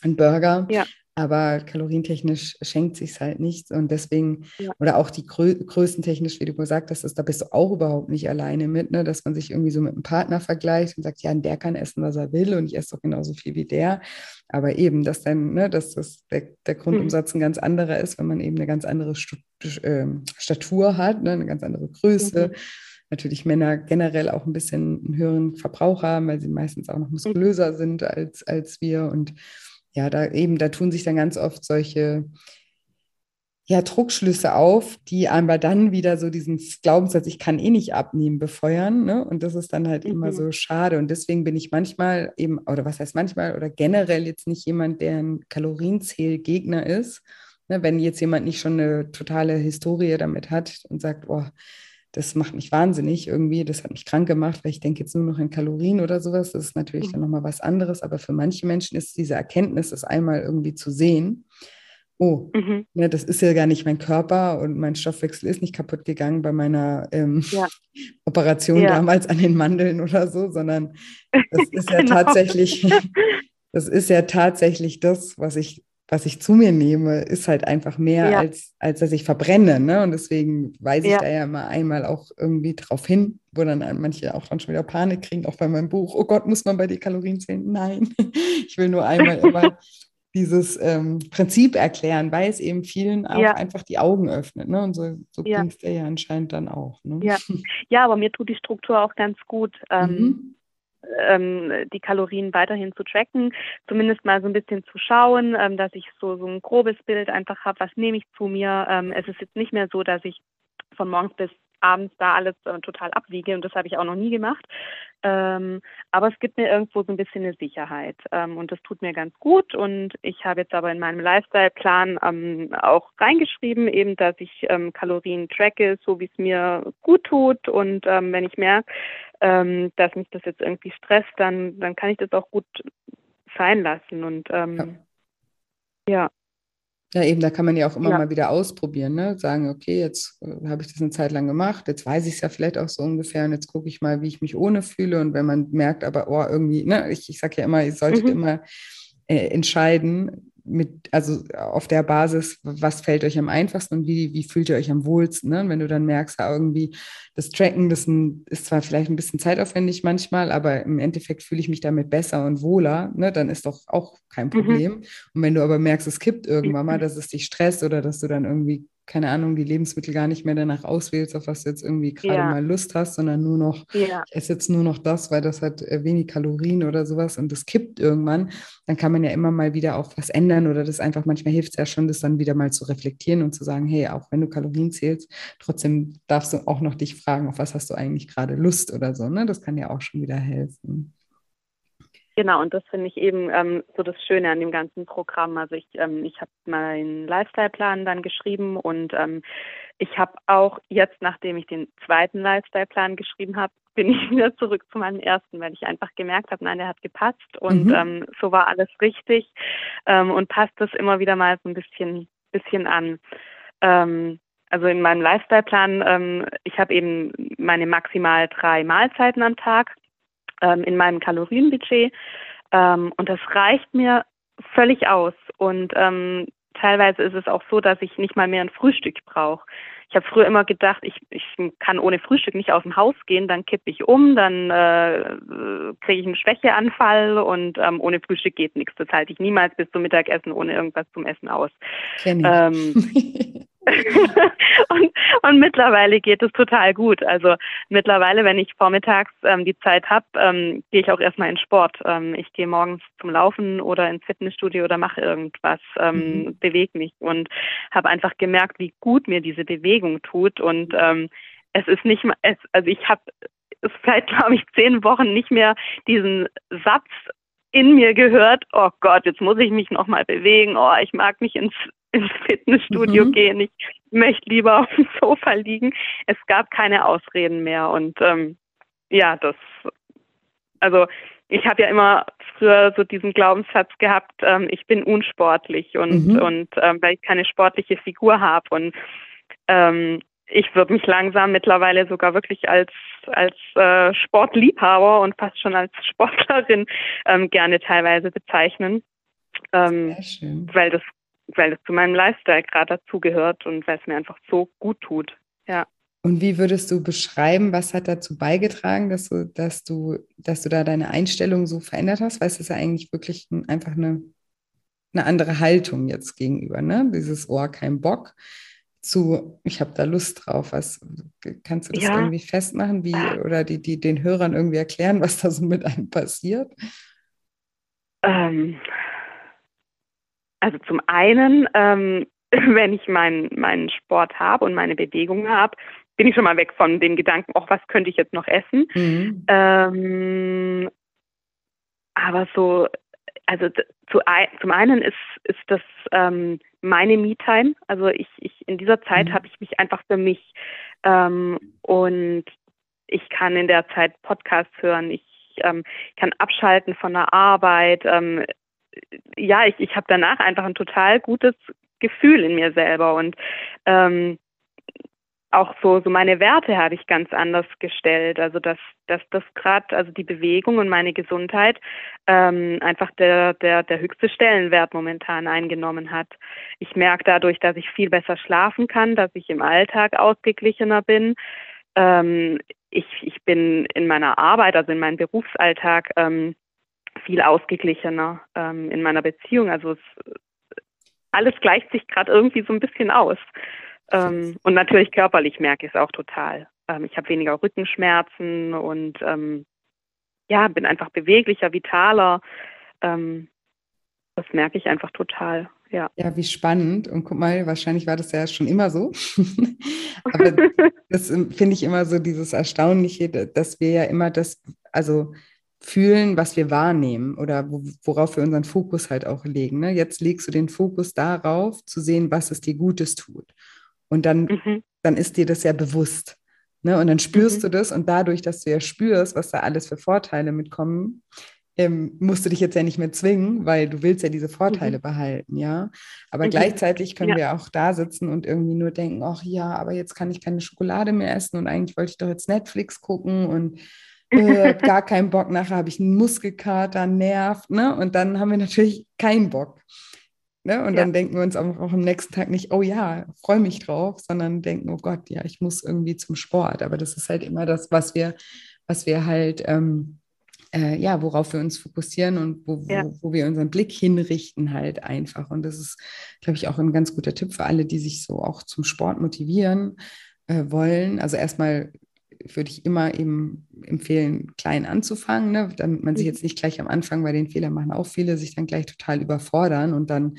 ein Burger. Ja. Aber kalorientechnisch schenkt sich halt nichts. Und deswegen, Ja. oder auch die Grö größentechnisch, wie du gesagt hast, ist, da bist du auch überhaupt nicht alleine mit, ne? dass man sich irgendwie so mit einem Partner vergleicht und sagt, ja, der kann essen, was er will und ich esse doch genauso viel wie der. Aber eben, dass dann, ne, dass das der, der Grundumsatz ein ganz anderer ist, wenn man eben eine ganz andere Stu ähm, Statur hat, ne? eine ganz andere Größe. Mhm. Natürlich Männer generell auch ein bisschen einen höheren Verbrauch haben, weil sie meistens auch noch muskulöser sind als, als wir. Und ja, da eben, da tun sich dann ganz oft solche ja, Druckschlüsse auf, die aber dann wieder so diesen Glaubenssatz, ich kann eh nicht abnehmen, befeuern. Ne? Und das ist dann halt Mhm. immer so schade. Und deswegen bin ich manchmal eben, oder was heißt manchmal, oder generell jetzt nicht jemand, der ein Kalorienzählgegner ist. Ne? Wenn jetzt jemand nicht schon eine totale Historie damit hat und sagt, oh, das macht mich wahnsinnig irgendwie, das hat mich krank gemacht, weil ich denke jetzt nur noch in Kalorien oder sowas. Das ist natürlich Mhm. dann nochmal was anderes, aber für manche Menschen ist diese Erkenntnis, das einmal irgendwie zu sehen, oh, Mhm. ne, das ist ja gar nicht mein Körper und mein Stoffwechsel ist nicht kaputt gegangen bei meiner ähm, Ja. Operation Ja. damals an den Mandeln oder so, sondern das ist ja Genau. tatsächlich, das ist ja tatsächlich das, was ich was ich zu mir nehme, ist halt einfach mehr, Ja. als, als dass ich verbrenne. Ne? Und deswegen weise ich Ja. da ja immer einmal auch irgendwie drauf hin, wo dann manche auch dann schon wieder Panik kriegen, auch bei meinem Buch. Oh Gott, muss man bei dir Kalorien zählen? Nein, ich will nur einmal immer dieses ähm, Prinzip erklären, weil es eben vielen auch Ja. einfach die Augen öffnet. Ne? Und so, so Ja. ging es dir ja anscheinend dann auch. Ne? Ja. Ja, aber mir tut die Struktur auch ganz gut. Ähm, Mhm. Ähm, die Kalorien weiterhin zu tracken, zumindest mal so ein bisschen zu schauen, ähm, dass ich so, so ein grobes Bild einfach habe, was nehme ich zu mir. Ähm, es ist jetzt nicht mehr so, dass ich von morgens bis abends da alles äh, total abwiege und das habe ich auch noch nie gemacht. Ähm, aber es gibt mir irgendwo so ein bisschen eine Sicherheit ähm, und das tut mir ganz gut und ich habe jetzt aber in meinem Lifestyle-Plan ähm, auch reingeschrieben, eben, dass ich ähm, Kalorien tracke, so wie es mir gut tut und ähm, wenn ich merke, ähm, dass mich das jetzt irgendwie stresst, dann, dann kann ich das auch gut sein lassen und ja. ja. Ja, eben, da kann man ja auch immer ja. mal wieder ausprobieren, ne? Sagen, okay, jetzt äh, habe ich das eine Zeit lang gemacht, jetzt weiß ich es ja vielleicht auch so ungefähr und jetzt gucke ich mal, wie ich mich ohne fühle. Und wenn man merkt, aber oh, irgendwie, ne, ich, ich sage ja immer, ihr solltet mhm. immer äh, entscheiden, mit, also auf der Basis, was fällt euch am einfachsten und wie, wie fühlt ihr euch am wohlsten? Ne? Und wenn du dann merkst, ja, irgendwie das Tracken, das ist zwar vielleicht ein bisschen zeitaufwendig manchmal, aber im Endeffekt fühle ich mich damit besser und wohler, ne? dann ist doch auch kein mhm. Problem. Mhm. Und wenn du aber merkst, es kippt irgendwann mal, dass es dich stresst oder dass du dann irgendwie keine Ahnung, die Lebensmittel gar nicht mehr danach auswählst, auf was du jetzt irgendwie gerade ja. mal Lust hast, sondern nur noch, ja. ich esse jetzt nur noch das, weil das hat äh, wenig Kalorien oder sowas und das kippt irgendwann, dann kann man ja immer mal wieder auch was ändern oder das einfach, manchmal hilft es ja schon, das dann wieder mal zu reflektieren und zu sagen, hey, auch wenn du Kalorien zählst, trotzdem darfst du auch noch dich fragen, auf was hast du eigentlich gerade Lust oder so, ne? Das kann ja auch schon wieder helfen. Genau, und das finde ich eben ähm, so das Schöne an dem ganzen Programm. Also ich, ähm, ich habe meinen Lifestyle-Plan dann geschrieben und ähm, ich habe auch jetzt, nachdem ich den zweiten Lifestyle-Plan geschrieben habe, bin ich wieder zurück zu meinem ersten, weil ich einfach gemerkt habe, nein, der hat gepasst und mhm. ähm, so war alles richtig ähm, und passt das immer wieder mal so ein bisschen, bisschen an. Ähm, also in meinem Lifestyle-Plan, ähm, ich habe eben meine maximal drei Mahlzeiten am Tag ähm, in meinem Kalorienbudget. Ähm, und das reicht mir völlig aus. Und ähm, teilweise ist es auch so, dass ich nicht mal mehr ein Frühstück brauche. Ich habe früher immer gedacht, ich, ich kann ohne Frühstück nicht aus dem Haus gehen, dann kippe ich um, dann äh, kriege ich einen Schwächeanfall und ähm, ohne Frühstück geht nichts. Das halte ich niemals bis zum Mittagessen ohne irgendwas zum Essen aus. Ähm, und, und mittlerweile geht es total gut. Also mittlerweile, wenn ich vormittags ähm, die Zeit habe, ähm, gehe ich auch erstmal in Sport. Ähm, ich gehe morgens zum Laufen oder ins Fitnessstudio oder mache irgendwas, ähm, mhm. bewege mich und habe einfach gemerkt, wie gut mir diese Bewegung tut. Und ähm, es ist nicht mal, es, also ich habe seit, glaube ich, zehn Wochen nicht mehr diesen Satz in mir gehört, oh Gott, jetzt muss ich mich nochmal bewegen, oh, ich mag nicht ins ins Fitnessstudio mhm. gehen. Ich möchte lieber auf dem Sofa liegen. Es gab keine Ausreden mehr. Und ähm, ja, das, also ich habe ja immer früher so diesen Glaubenssatz gehabt, ähm, ich bin unsportlich und, mhm. und ähm, weil ich keine sportliche Figur habe. Und ähm, ich würde mich langsam mittlerweile sogar wirklich als als äh, Sportliebhaber und fast schon als Sportlerin ähm, gerne teilweise bezeichnen, ähm, weil das weil es zu meinem Lifestyle gerade dazugehört und weil es mir einfach so gut tut. Ja. Und wie würdest du beschreiben, was hat dazu beigetragen, dass du, dass du, dass du da deine Einstellung so verändert hast? Weil es ist ja eigentlich wirklich einfach eine, eine andere Haltung jetzt gegenüber, ne? Dieses Ohr, kein Bock zu, ich habe da Lust drauf. Was kannst du das ja. irgendwie festmachen, wie oder die, die den Hörern irgendwie erklären, was da so mit einem passiert? Ähm, also zum einen, ähm, wenn ich meinen meinen Sport habe und meine Bewegung habe, bin ich schon mal weg von dem Gedanken, auch was könnte ich jetzt noch essen. Mhm. Ähm, aber so, also zu, zum einen ist, ist das ähm, meine Me-Time. Also ich, ich in dieser Zeit mhm. habe ich mich einfach für mich ähm, und ich kann in der Zeit Podcasts hören, ich ähm, kann abschalten von der Arbeit. Ähm, ja, ich, ich habe danach einfach ein total gutes Gefühl in mir selber und ähm, auch so, so meine Werte habe ich ganz anders gestellt. Also dass, dass das gerade, also die Bewegung und meine Gesundheit ähm, einfach der, der, der höchste Stellenwert momentan eingenommen hat. Ich merke dadurch, dass ich viel besser schlafen kann, dass ich im Alltag ausgeglichener bin. Ähm, ich, ich bin in meiner Arbeit, also in meinem Berufsalltag, ähm, viel ausgeglichener ähm, in meiner Beziehung. Also es, alles gleicht sich gerade irgendwie so ein bisschen aus. Ähm, und natürlich körperlich merke ich es auch total. Ähm, ich habe weniger Rückenschmerzen und ähm, ja, bin einfach beweglicher, vitaler. Ähm, das merke ich einfach total. Ja. ja, wie spannend. Und guck mal, wahrscheinlich war das ja schon immer so. Aber das finde ich immer so dieses Erstaunliche, dass wir ja immer das, also fühlen, was wir wahrnehmen oder worauf wir unseren Fokus halt auch legen. Ne? Jetzt legst du den Fokus darauf, zu sehen, was es dir Gutes tut. Und dann, mhm. dann ist dir das ja bewusst. Ne? Und dann spürst mhm. du das und dadurch, dass du ja spürst, was da alles für Vorteile mitkommen, ähm, musst du dich jetzt ja nicht mehr zwingen, weil du willst ja diese Vorteile mhm. behalten, ja. Aber mhm. gleichzeitig können ja. wir auch da sitzen und irgendwie nur denken, ach ja, aber jetzt kann ich keine Schokolade mehr essen und eigentlich wollte ich doch jetzt Netflix gucken und äh, gar keinen Bock, nachher habe ich einen Muskelkater, Nerv, ne? Und dann haben wir natürlich keinen Bock. Ne? Und ja. dann denken wir uns auch, auch, am nächsten Tag nicht, oh ja, freue mich drauf, sondern denken, oh Gott, ja, ich muss irgendwie zum Sport. Aber das ist halt immer das, was wir, was wir halt ähm, äh, ja, worauf wir uns fokussieren und wo, ja. wo, wo, wir unseren Blick hinrichten halt einfach. Und das ist, glaube ich, auch ein ganz guter Tipp für alle, die sich so auch zum Sport motivieren äh, wollen. Also erstmal würde ich immer eben empfehlen, klein anzufangen, ne? damit man sich mhm. jetzt nicht gleich am Anfang, bei den Fehlern machen auch viele, sich dann gleich total überfordern und dann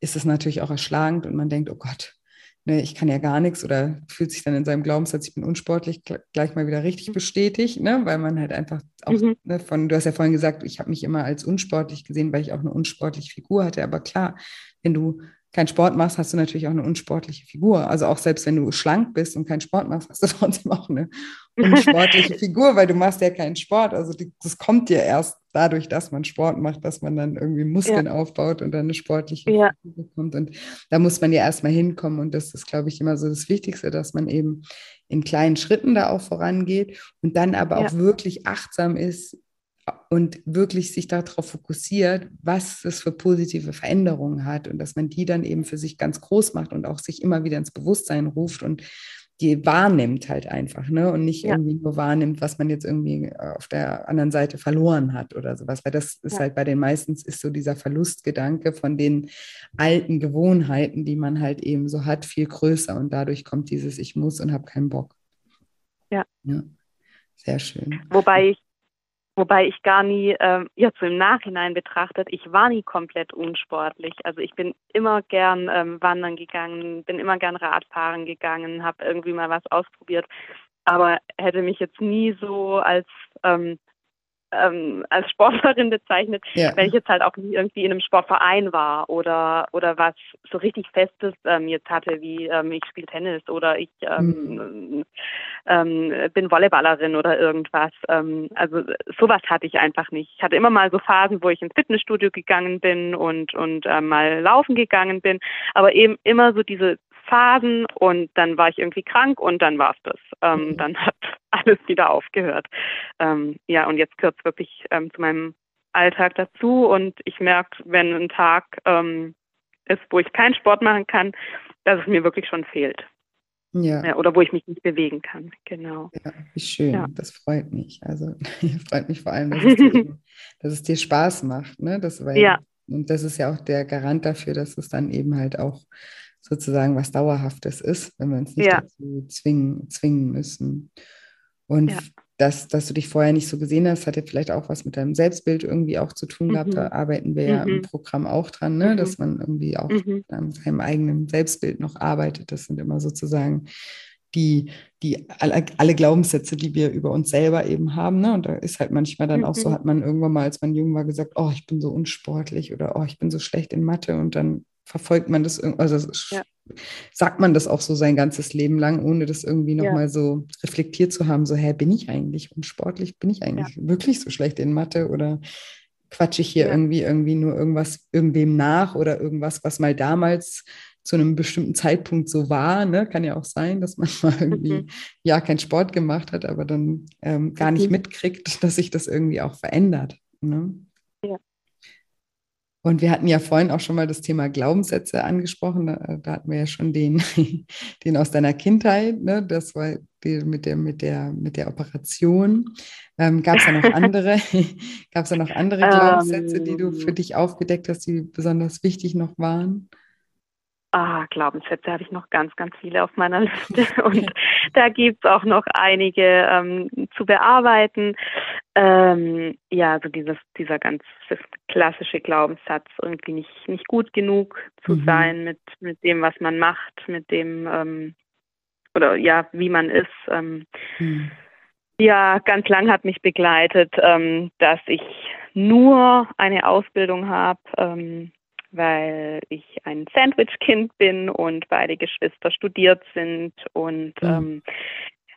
ist es natürlich auch erschlagend und man denkt, oh Gott, ne, ich kann ja gar nichts oder fühlt sich dann in seinem Glaubenssatz, ich bin unsportlich, gleich mal wieder richtig mhm. bestätigt, ne, weil man halt einfach auch mhm. ne, von, du hast ja vorhin gesagt, ich habe mich immer als unsportlich gesehen, weil ich auch eine unsportliche Figur hatte. Aber klar, wenn du keinen Sport machst, hast du natürlich auch eine unsportliche Figur. Also auch selbst wenn du schlank bist und keinen Sport machst, hast du trotzdem auch eine unsportliche Figur, weil du machst ja keinen Sport. Also die, das kommt dir erst dadurch, dass man Sport macht, dass man dann irgendwie Muskeln ja. aufbaut und dann eine sportliche ja. Figur bekommt. Und da muss man ja erstmal hinkommen. Und das ist, glaube ich, immer so das Wichtigste, dass man eben in kleinen Schritten da auch vorangeht und dann aber ja. auch wirklich achtsam ist, und wirklich sich darauf fokussiert, was es für positive Veränderungen hat und dass man die dann eben für sich ganz groß macht und auch sich immer wieder ins Bewusstsein ruft und die wahrnimmt halt einfach, ne? Und nicht ja. irgendwie nur wahrnimmt, was man jetzt irgendwie auf der anderen Seite verloren hat oder sowas. Weil das ist ja. halt bei den meisten ist so dieser Verlustgedanke von den alten Gewohnheiten, die man halt eben so hat, viel größer. Und dadurch kommt dieses Ich muss und habe keinen Bock. Ja. ja. Sehr schön. Wobei ich Wobei ich gar nie, ähm, jetzt im Nachhinein betrachtet, ich war nie komplett unsportlich. Also ich bin immer gern ähm, wandern gegangen, bin immer gern Radfahren gegangen, habe irgendwie mal was ausprobiert, aber hätte mich jetzt nie so als ähm, ähm, als Sportlerin bezeichnet, ja. wenn ich jetzt halt auch nie irgendwie in einem Sportverein war oder oder was so richtig Festes ähm, jetzt hatte, wie ähm, ich spiele Tennis oder ich ähm, mhm. ähm, bin Volleyballerin oder irgendwas. Ähm, also sowas hatte ich einfach nicht. Ich hatte immer mal so Phasen, wo ich ins Fitnessstudio gegangen bin und und äh, mal laufen gegangen bin, aber eben immer so diese Phasen und dann war ich irgendwie krank und dann war es das. Ähm, mhm. Dann hat alles wieder aufgehört. Ähm, ja, und jetzt gehört es wirklich ähm, zu meinem Alltag dazu und ich merke, wenn ein Tag ähm, ist, wo ich keinen Sport machen kann, dass es mir wirklich schon fehlt. Ja. ja. Oder wo ich mich nicht bewegen kann, genau. Ja, wie schön, ja. das freut mich. Also freut mich vor allem, dass es dir, dass es dir Spaß macht. Ne? Das, weil, ja. Und das ist ja auch der Garant dafür, dass es dann eben halt auch sozusagen was Dauerhaftes ist, wenn wir uns nicht ja. dazu zwingen, zwingen müssen. Und ja. dass, dass du dich vorher nicht so gesehen hast, hat ja vielleicht auch was mit deinem Selbstbild irgendwie auch zu tun gehabt. Mhm. Da arbeiten wir mhm. ja im mhm. Programm auch dran, ne? Mhm. dass man irgendwie auch mhm. an seinem eigenen Selbstbild noch arbeitet. Das sind immer sozusagen die, die alle, alle, Glaubenssätze, die wir über uns selber eben haben. Ne? Und da ist halt manchmal dann auch so, mhm. hat man irgendwann mal, als man jung war, gesagt, oh, ich bin so unsportlich oder oh, ich bin so schlecht in Mathe. Und dann verfolgt man das, also ja. sagt man das auch so sein ganzes Leben lang, ohne das irgendwie nochmal ja. so reflektiert zu haben, so, hä, bin ich eigentlich unsportlich? Bin ich eigentlich ja. wirklich so schlecht in Mathe oder quatsche ich hier ja. irgendwie irgendwie nur irgendwas irgendwem nach oder irgendwas, was mal damals zu einem bestimmten Zeitpunkt so war. Ne? Kann ja auch sein, dass man mal irgendwie mhm. ja keinen Sport gemacht hat, aber dann ähm, gar nicht mhm. mitkriegt, dass sich das irgendwie auch verändert. Ne? Und wir hatten ja vorhin auch schon mal das Thema Glaubenssätze angesprochen. Da, da hatten wir ja schon den, den aus deiner Kindheit, ne? das war die, mit, der, mit, der, mit der Operation. Ähm, gab es da noch andere, gab es da noch andere Glaubenssätze, die du für ähm. dich aufgedeckt hast, die besonders wichtig noch waren? Ah, Glaubenssätze habe ich noch ganz, ganz viele auf meiner Liste und da gibt es auch noch einige ähm, zu bearbeiten. Ähm, ja, also dieses, dieser ganz klassische Glaubenssatz, irgendwie nicht, nicht gut genug zu mhm. sein mit, mit dem, was man macht, mit dem, ähm, oder ja, wie man ist. Ähm, mhm. Ja, ganz lang hat mich begleitet, ähm, dass ich nur eine Ausbildung habe ähm, weil ich ein Sandwich-Kind bin und beide Geschwister studiert sind und mhm. ähm,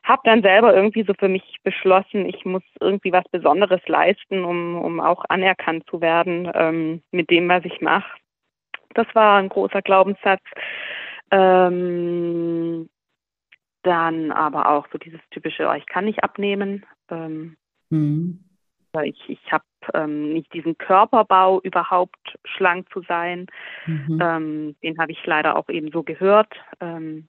habe dann selber irgendwie so für mich beschlossen, ich muss irgendwie was Besonderes leisten, um, um auch anerkannt zu werden ähm, mit dem, was ich mache. Das war ein großer Glaubenssatz. Ähm, dann aber auch so dieses typische, oh, ich kann nicht abnehmen. Ähm, mhm. Ich, ich habe ähm, nicht diesen Körperbau, überhaupt schlank zu sein. Mhm. Ähm, den habe ich leider auch eben so gehört. Ähm,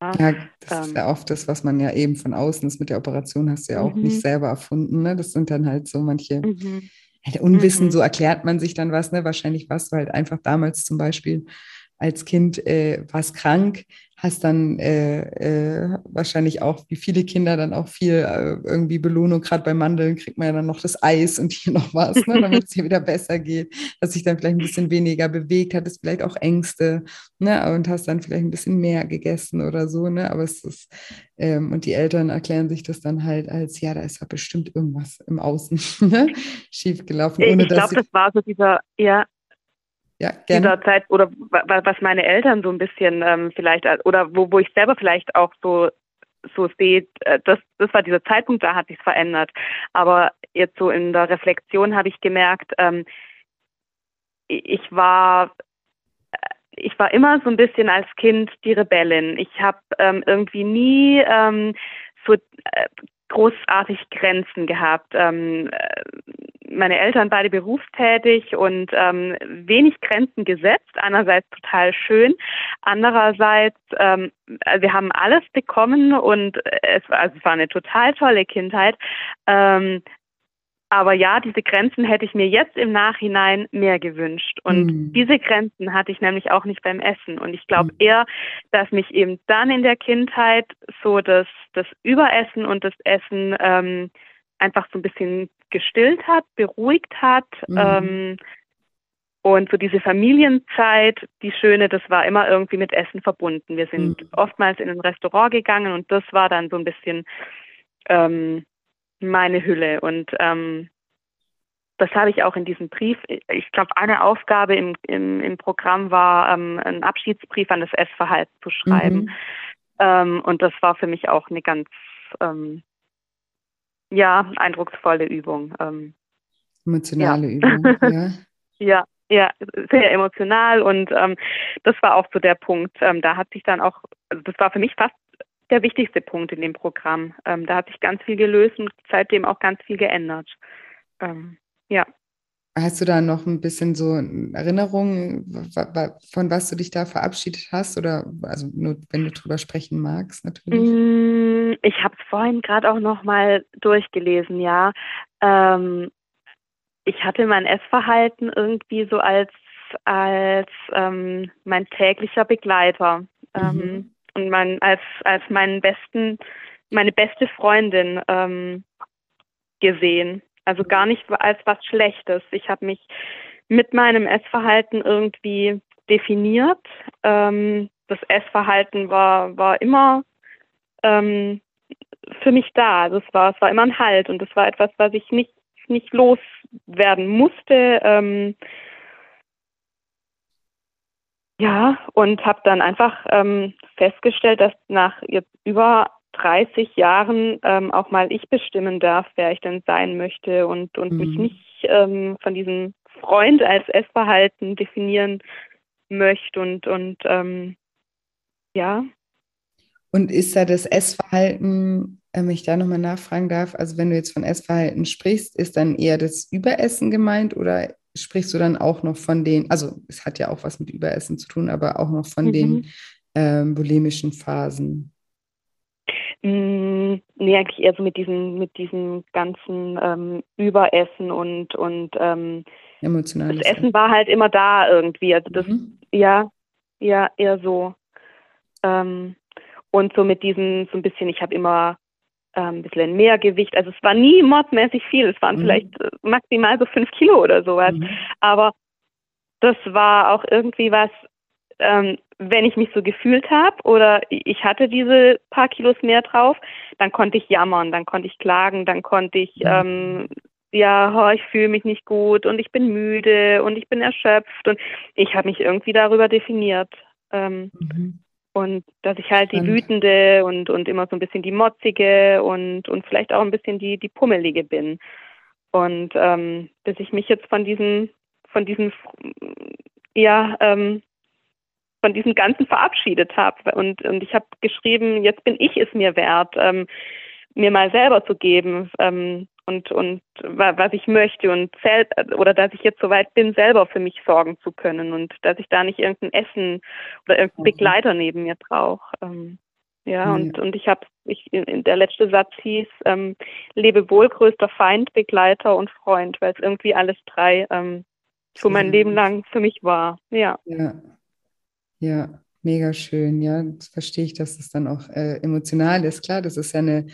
ja, das ist ähm, ja oft das, was man ja eben von außen, das mit der Operation hast du ja auch mhm. nicht selber erfunden. Ne? Das sind dann halt so manche mhm. Unwissen, mhm. so erklärt man sich dann was. Ne? Wahrscheinlich warst du halt einfach damals zum Beispiel als Kind äh, warst krank, hast dann äh, äh, wahrscheinlich auch, wie viele Kinder, dann auch viel äh, irgendwie Belohnung. Gerade bei Mandeln kriegt man ja dann noch das Eis und hier noch was, ne, damit es dir wieder besser geht, dass sich dann vielleicht ein bisschen weniger bewegt, hattest vielleicht auch Ängste ne, und hast dann vielleicht ein bisschen mehr gegessen oder so. Ne, aber es ist, ähm, und die Eltern erklären sich das dann halt als, ja, da ist ja bestimmt irgendwas im Außen ne, schiefgelaufen. Ohne, ich glaube, das war so dieser, ja, ja, gerne. dieser Zeit oder was meine Eltern so ein bisschen ähm, vielleicht oder wo, wo ich selber vielleicht auch so so sehe, äh, das, das war dieser Zeitpunkt, da hat sich verändert. Aber jetzt so in der Reflexion habe ich gemerkt, ähm, ich war äh, ich war immer so ein bisschen als Kind die Rebellin. Ich habe ähm, irgendwie nie ähm, so äh, großartig Grenzen gehabt. Ähm, äh, meine Eltern beide berufstätig und ähm, wenig Grenzen gesetzt. Einerseits total schön, andererseits ähm, wir haben alles bekommen und es, also es war eine total tolle Kindheit. Ähm, aber ja, diese Grenzen hätte ich mir jetzt im Nachhinein mehr gewünscht. Und mhm. diese Grenzen hatte ich nämlich auch nicht beim Essen. Und ich glaube mhm. eher, dass mich eben dann in der Kindheit so das, das Überessen und das Essen ähm, einfach so ein bisschen gestillt hat, beruhigt hat. Mhm. Ähm, und so diese Familienzeit, die schöne, das war immer irgendwie mit Essen verbunden. Wir sind mhm. oftmals in ein Restaurant gegangen und das war dann so ein bisschen ähm, meine Hülle. Und ähm, das habe ich auch in diesem Brief. Ich glaube, eine Aufgabe im, im, im Programm war, ähm, einen Abschiedsbrief an das Essverhalten zu schreiben. Mhm. Ähm, und das war für mich auch eine ganz ähm, ja, eindrucksvolle Übung. Ähm, Emotionale ja. Übung, ja. ja. Ja, sehr emotional und ähm, das war auch so der Punkt. Ähm, da hat sich dann auch, also das war für mich fast der wichtigste Punkt in dem Programm. Ähm, da hat sich ganz viel gelöst und seitdem auch ganz viel geändert. Ähm, ja. Hast du da noch ein bisschen so Erinnerungen, von was du dich da verabschiedet hast? Oder also nur wenn du drüber sprechen magst, natürlich. Mm, ich habe es vorhin gerade auch noch mal durchgelesen, ja. Ähm, ich hatte mein Essverhalten irgendwie so als als ähm, mein täglicher Begleiter. Ähm, mhm und mein, als, als meinen besten, meine beste Freundin ähm, gesehen. Also gar nicht als was Schlechtes. Ich habe mich mit meinem Essverhalten irgendwie definiert. Ähm, das Essverhalten war, war immer ähm, für mich da. Also es war, es war immer ein Halt und es war etwas, was ich nicht, nicht loswerden musste. Ähm, ja, und habe dann einfach ähm, festgestellt, dass nach jetzt über 30 Jahren ähm, auch mal ich bestimmen darf, wer ich denn sein möchte und, und mhm. mich nicht ähm, von diesem Freund als Essverhalten definieren möchte und, und ähm, ja. Und ist da das Essverhalten, wenn ich da nochmal nachfragen darf, also wenn du jetzt von Essverhalten sprichst, ist dann eher das Überessen gemeint oder sprichst du dann auch noch von den, also es hat ja auch was mit Überessen zu tun, aber auch noch von mhm. den ähm, bulimischen Phasen? Mm, nee, eigentlich eher so mit diesem, mit diesem ganzen ähm, Überessen und, und ähm, Emotionales. Das Essen war halt immer da irgendwie. Also das, mhm. ja, ja, eher so. Ähm, und so mit diesem, so ein bisschen, ich habe immer ein bisschen mehr Gewicht. Also es war nie mordmäßig viel. Es waren mhm. vielleicht äh, maximal so fünf Kilo oder sowas. Mhm. Aber das war auch irgendwie was, ähm, wenn ich mich so gefühlt habe oder ich hatte diese paar Kilos mehr drauf, dann konnte ich jammern, dann konnte ich klagen, dann konnte ich mhm. ähm, ja, oh, ich fühle mich nicht gut und ich bin müde und ich bin erschöpft und ich habe mich irgendwie darüber definiert. Ähm, mhm. Und dass ich halt die wütende und, und immer so ein bisschen die motzige und, und vielleicht auch ein bisschen die, die pummelige bin. Und ähm, dass ich mich jetzt von diesen, von diesen, ja, ähm, von diesem Ganzen verabschiedet habe. Und, und ich habe geschrieben, jetzt bin ich es mir wert, ähm, mir mal selber zu geben, ähm, und, und was ich möchte und oder dass ich jetzt soweit bin, selber für mich sorgen zu können und dass ich da nicht irgendein Essen oder irgendein mhm. Begleiter neben mir brauche. Ähm, ja, mhm. und, und ich habe, ich, der letzte Satz hieß, ähm, lebe wohl, größter Feind, Begleiter und Freund, weil es irgendwie alles drei ähm, so mein Leben lang für mich war. Ja. Ja, ja mega schön. Ja, das verstehe ich, dass es dann auch äh, emotional ist. Klar, das ist ja eine,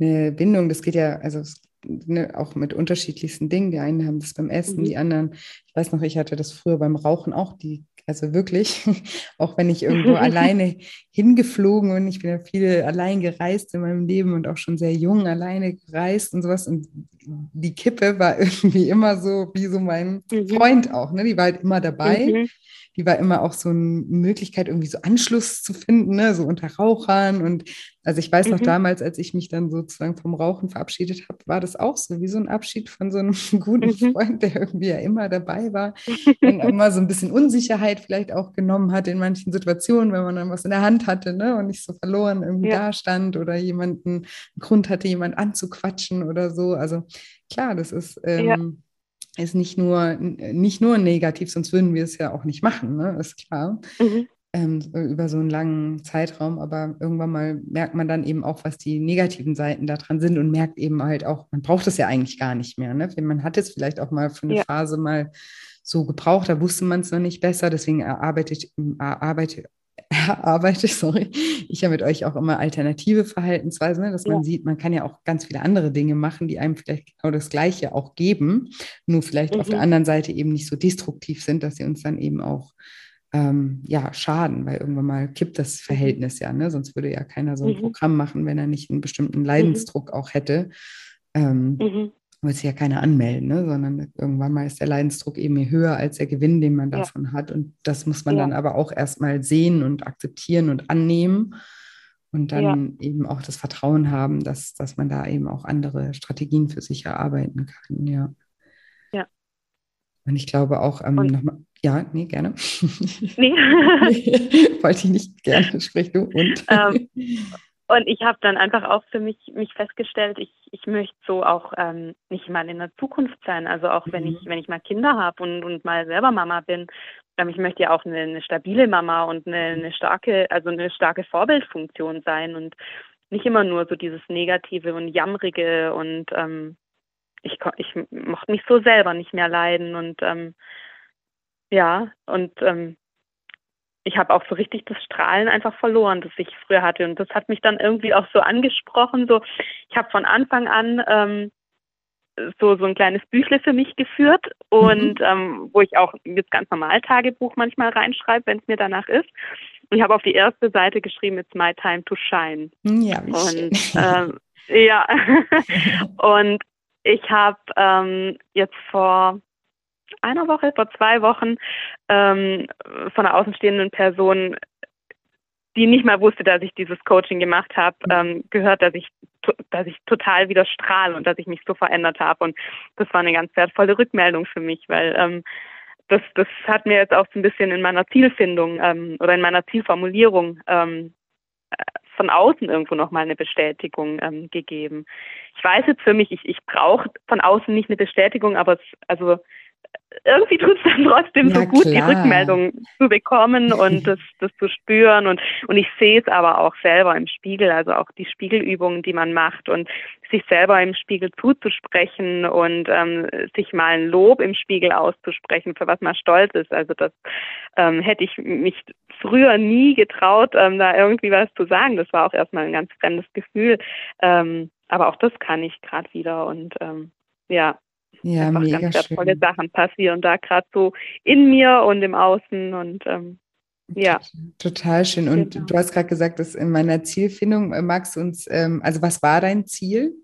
eine Bindung. Das geht ja, also es ne, auch mit unterschiedlichsten Dingen. Die einen haben das beim Essen, mhm. die anderen, ich weiß noch, ich hatte das früher beim Rauchen auch, die, also wirklich, auch wenn ich irgendwo alleine hingeflogen und ich bin ja viel allein gereist in meinem Leben und auch schon sehr jung alleine gereist und sowas. Und die Kippe war irgendwie immer so wie so mein mhm. Freund auch, ne? Die war halt immer dabei. Mhm die war immer auch so eine Möglichkeit, irgendwie so Anschluss zu finden, ne? so unter Rauchern. Und also ich weiß noch mhm. damals, als ich mich dann sozusagen vom Rauchen verabschiedet habe, war das auch so wie so ein Abschied von so einem guten mhm. Freund, der irgendwie ja immer dabei war und immer so ein bisschen Unsicherheit vielleicht auch genommen hat in manchen Situationen, wenn man dann was in der Hand hatte ne? und nicht so verloren irgendwie ja. da stand oder jemanden einen Grund hatte, jemand anzuquatschen oder so. Also klar, das ist ähm, ja ist nicht nur, nicht nur negativ, sonst würden wir es ja auch nicht machen, ne? ist klar. Mhm. Ähm, über so einen langen Zeitraum, aber irgendwann mal merkt man dann eben auch, was die negativen Seiten daran sind und merkt eben halt auch, man braucht es ja eigentlich gar nicht mehr. Ne? Man hat es vielleicht auch mal für eine ja. Phase mal so gebraucht, da wusste man es noch nicht besser, deswegen erarbeitet, erarbeitet, erarbeite, sorry, ich ja mit euch auch immer alternative Verhaltensweisen, ne? dass ja. man sieht, man kann ja auch ganz viele andere Dinge machen, die einem vielleicht genau das Gleiche auch geben, nur vielleicht mhm. auf der mhm. anderen Seite eben nicht so destruktiv sind, dass sie uns dann eben auch ähm, ja, schaden, weil irgendwann mal kippt das mhm. Verhältnis ja, ne? sonst würde ja keiner so ein mhm. Programm machen, wenn er nicht einen bestimmten mhm. Leidensdruck auch hätte. Ähm, muss sich ja keiner anmelden, ne? sondern irgendwann mal ist der Leidensdruck eben höher als der Gewinn, den man davon ja. hat. Und das muss man ja. dann aber auch erstmal sehen und akzeptieren und annehmen und dann ja. eben auch das Vertrauen haben, dass, dass man da eben auch andere Strategien für sich erarbeiten kann. Ja. Ja. Und ich glaube auch, ähm, nochmal, ja, nee, gerne. Nee. Wollte ich nicht gerne, sprich du. Und? Ähm, und ich habe dann einfach auch für mich, mich festgestellt, ich, ich möchte so auch ähm, nicht mal in der Zukunft sein. Also auch wenn ich, mhm. wenn ich mal Kinder habe und, und mal selber Mama bin, ähm, ich möchte ja auch eine, eine stabile Mama und eine, eine starke, also eine starke Vorbildfunktion sein und nicht immer nur so dieses Negative und Jammrige und ähm, ich, ich mochte mich so selber nicht mehr leiden und ähm, ja, und ähm, ich habe auch so richtig das Strahlen einfach verloren, das ich früher hatte. Und das hat mich dann irgendwie auch so angesprochen. So, ich habe von Anfang an ähm, so so ein kleines Büchle für mich geführt und mhm. ähm, wo ich auch das ganz normal Tagebuch manchmal reinschreibe, wenn es mir danach ist. Und ich habe auf die erste Seite geschrieben, it's my time to shine. Ja, wie und ähm, ja, und ich habe ähm, jetzt vor einer Woche, vor zwei Wochen ähm, von einer außenstehenden Person, die nicht mal wusste, dass ich dieses Coaching gemacht habe, ähm, gehört, dass ich, dass ich total wieder strahle und dass ich mich so verändert habe. Und das war eine ganz wertvolle Rückmeldung für mich, weil ähm, das, das hat mir jetzt auch so ein bisschen in meiner Zielfindung ähm, oder in meiner Zielformulierung ähm, von außen irgendwo nochmal eine Bestätigung ähm, gegeben. Ich weiß jetzt für mich, ich, ich brauche von außen nicht eine Bestätigung, aber es, also irgendwie tut es dann trotzdem ja, so gut, klar. die Rückmeldung zu bekommen und das, das zu spüren. Und, und ich sehe es aber auch selber im Spiegel, also auch die Spiegelübungen, die man macht und sich selber im Spiegel zuzusprechen und ähm, sich mal ein Lob im Spiegel auszusprechen, für was man stolz ist. Also das ähm, hätte ich mich früher nie getraut, ähm, da irgendwie was zu sagen. Das war auch erstmal ein ganz fremdes Gefühl. Ähm, aber auch das kann ich gerade wieder und ähm, ja, ja, einfach mega ganz wertvolle schön. Sachen passieren da gerade so in mir und im Außen und ähm, ja. Total schön. Und genau. du hast gerade gesagt, dass in meiner Zielfindung äh, magst du uns, ähm, also was war dein Ziel?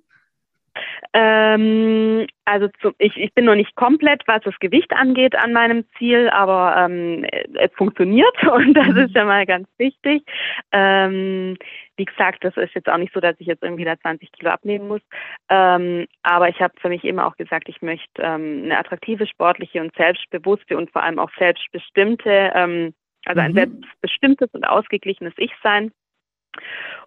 Ähm, also zu, ich, ich bin noch nicht komplett, was das Gewicht angeht, an meinem Ziel, aber ähm, es funktioniert und das mhm. ist ja mal ganz wichtig. Ähm, wie gesagt, das ist jetzt auch nicht so, dass ich jetzt irgendwie da 20 Kilo abnehmen muss. Ähm, aber ich habe für mich immer auch gesagt, ich möchte ähm, eine attraktive, sportliche und selbstbewusste und vor allem auch selbstbestimmte, ähm, also ein mhm. selbstbestimmtes und ausgeglichenes Ich sein.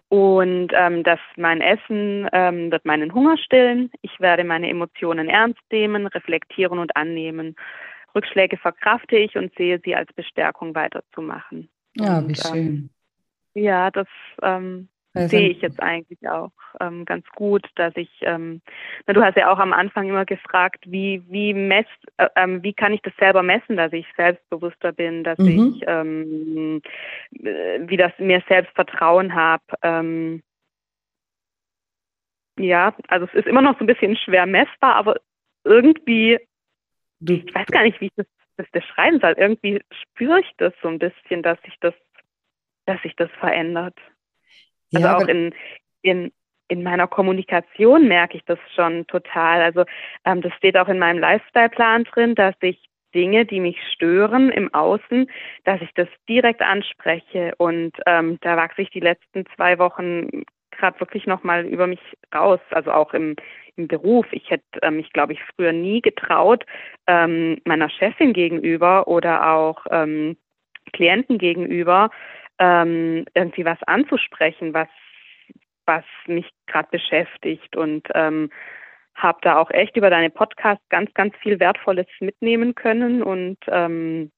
Und ähm, dass mein Essen ähm, wird meinen Hunger stillen. Ich werde meine Emotionen ernst nehmen, reflektieren und annehmen. Rückschläge verkrafte ich und sehe sie als Bestärkung weiterzumachen. Ja, und, wie ähm, schön. Ähm, ja, das ähm, also, sehe ich jetzt eigentlich auch ähm, ganz gut, dass ich, ähm, na, du hast ja auch am Anfang immer gefragt, wie, wie mess, äh, ähm, wie kann ich das selber messen, dass ich selbstbewusster bin, dass mhm. ich ähm, äh, wie das mir selbst Vertrauen habe. Ähm, ja, also es ist immer noch so ein bisschen schwer messbar, aber irgendwie, du, ich weiß gar nicht, wie ich das, das beschreiben soll. Irgendwie spüre ich das so ein bisschen, dass sich das, dass sich das verändert. Also ja, auch in, in, in meiner Kommunikation merke ich das schon total. Also ähm, das steht auch in meinem Lifestyle-Plan drin, dass ich Dinge, die mich stören im Außen, dass ich das direkt anspreche. Und ähm, da wachse ich die letzten zwei Wochen gerade wirklich nochmal über mich raus, also auch im, im Beruf. Ich hätte ähm, mich, glaube ich, früher nie getraut, ähm, meiner Chefin gegenüber oder auch ähm, Klienten gegenüber ähm, irgendwie was anzusprechen, was, was mich gerade beschäftigt. Und ähm, habe da auch echt über deine Podcast ganz, ganz viel Wertvolles mitnehmen können. Und ähm,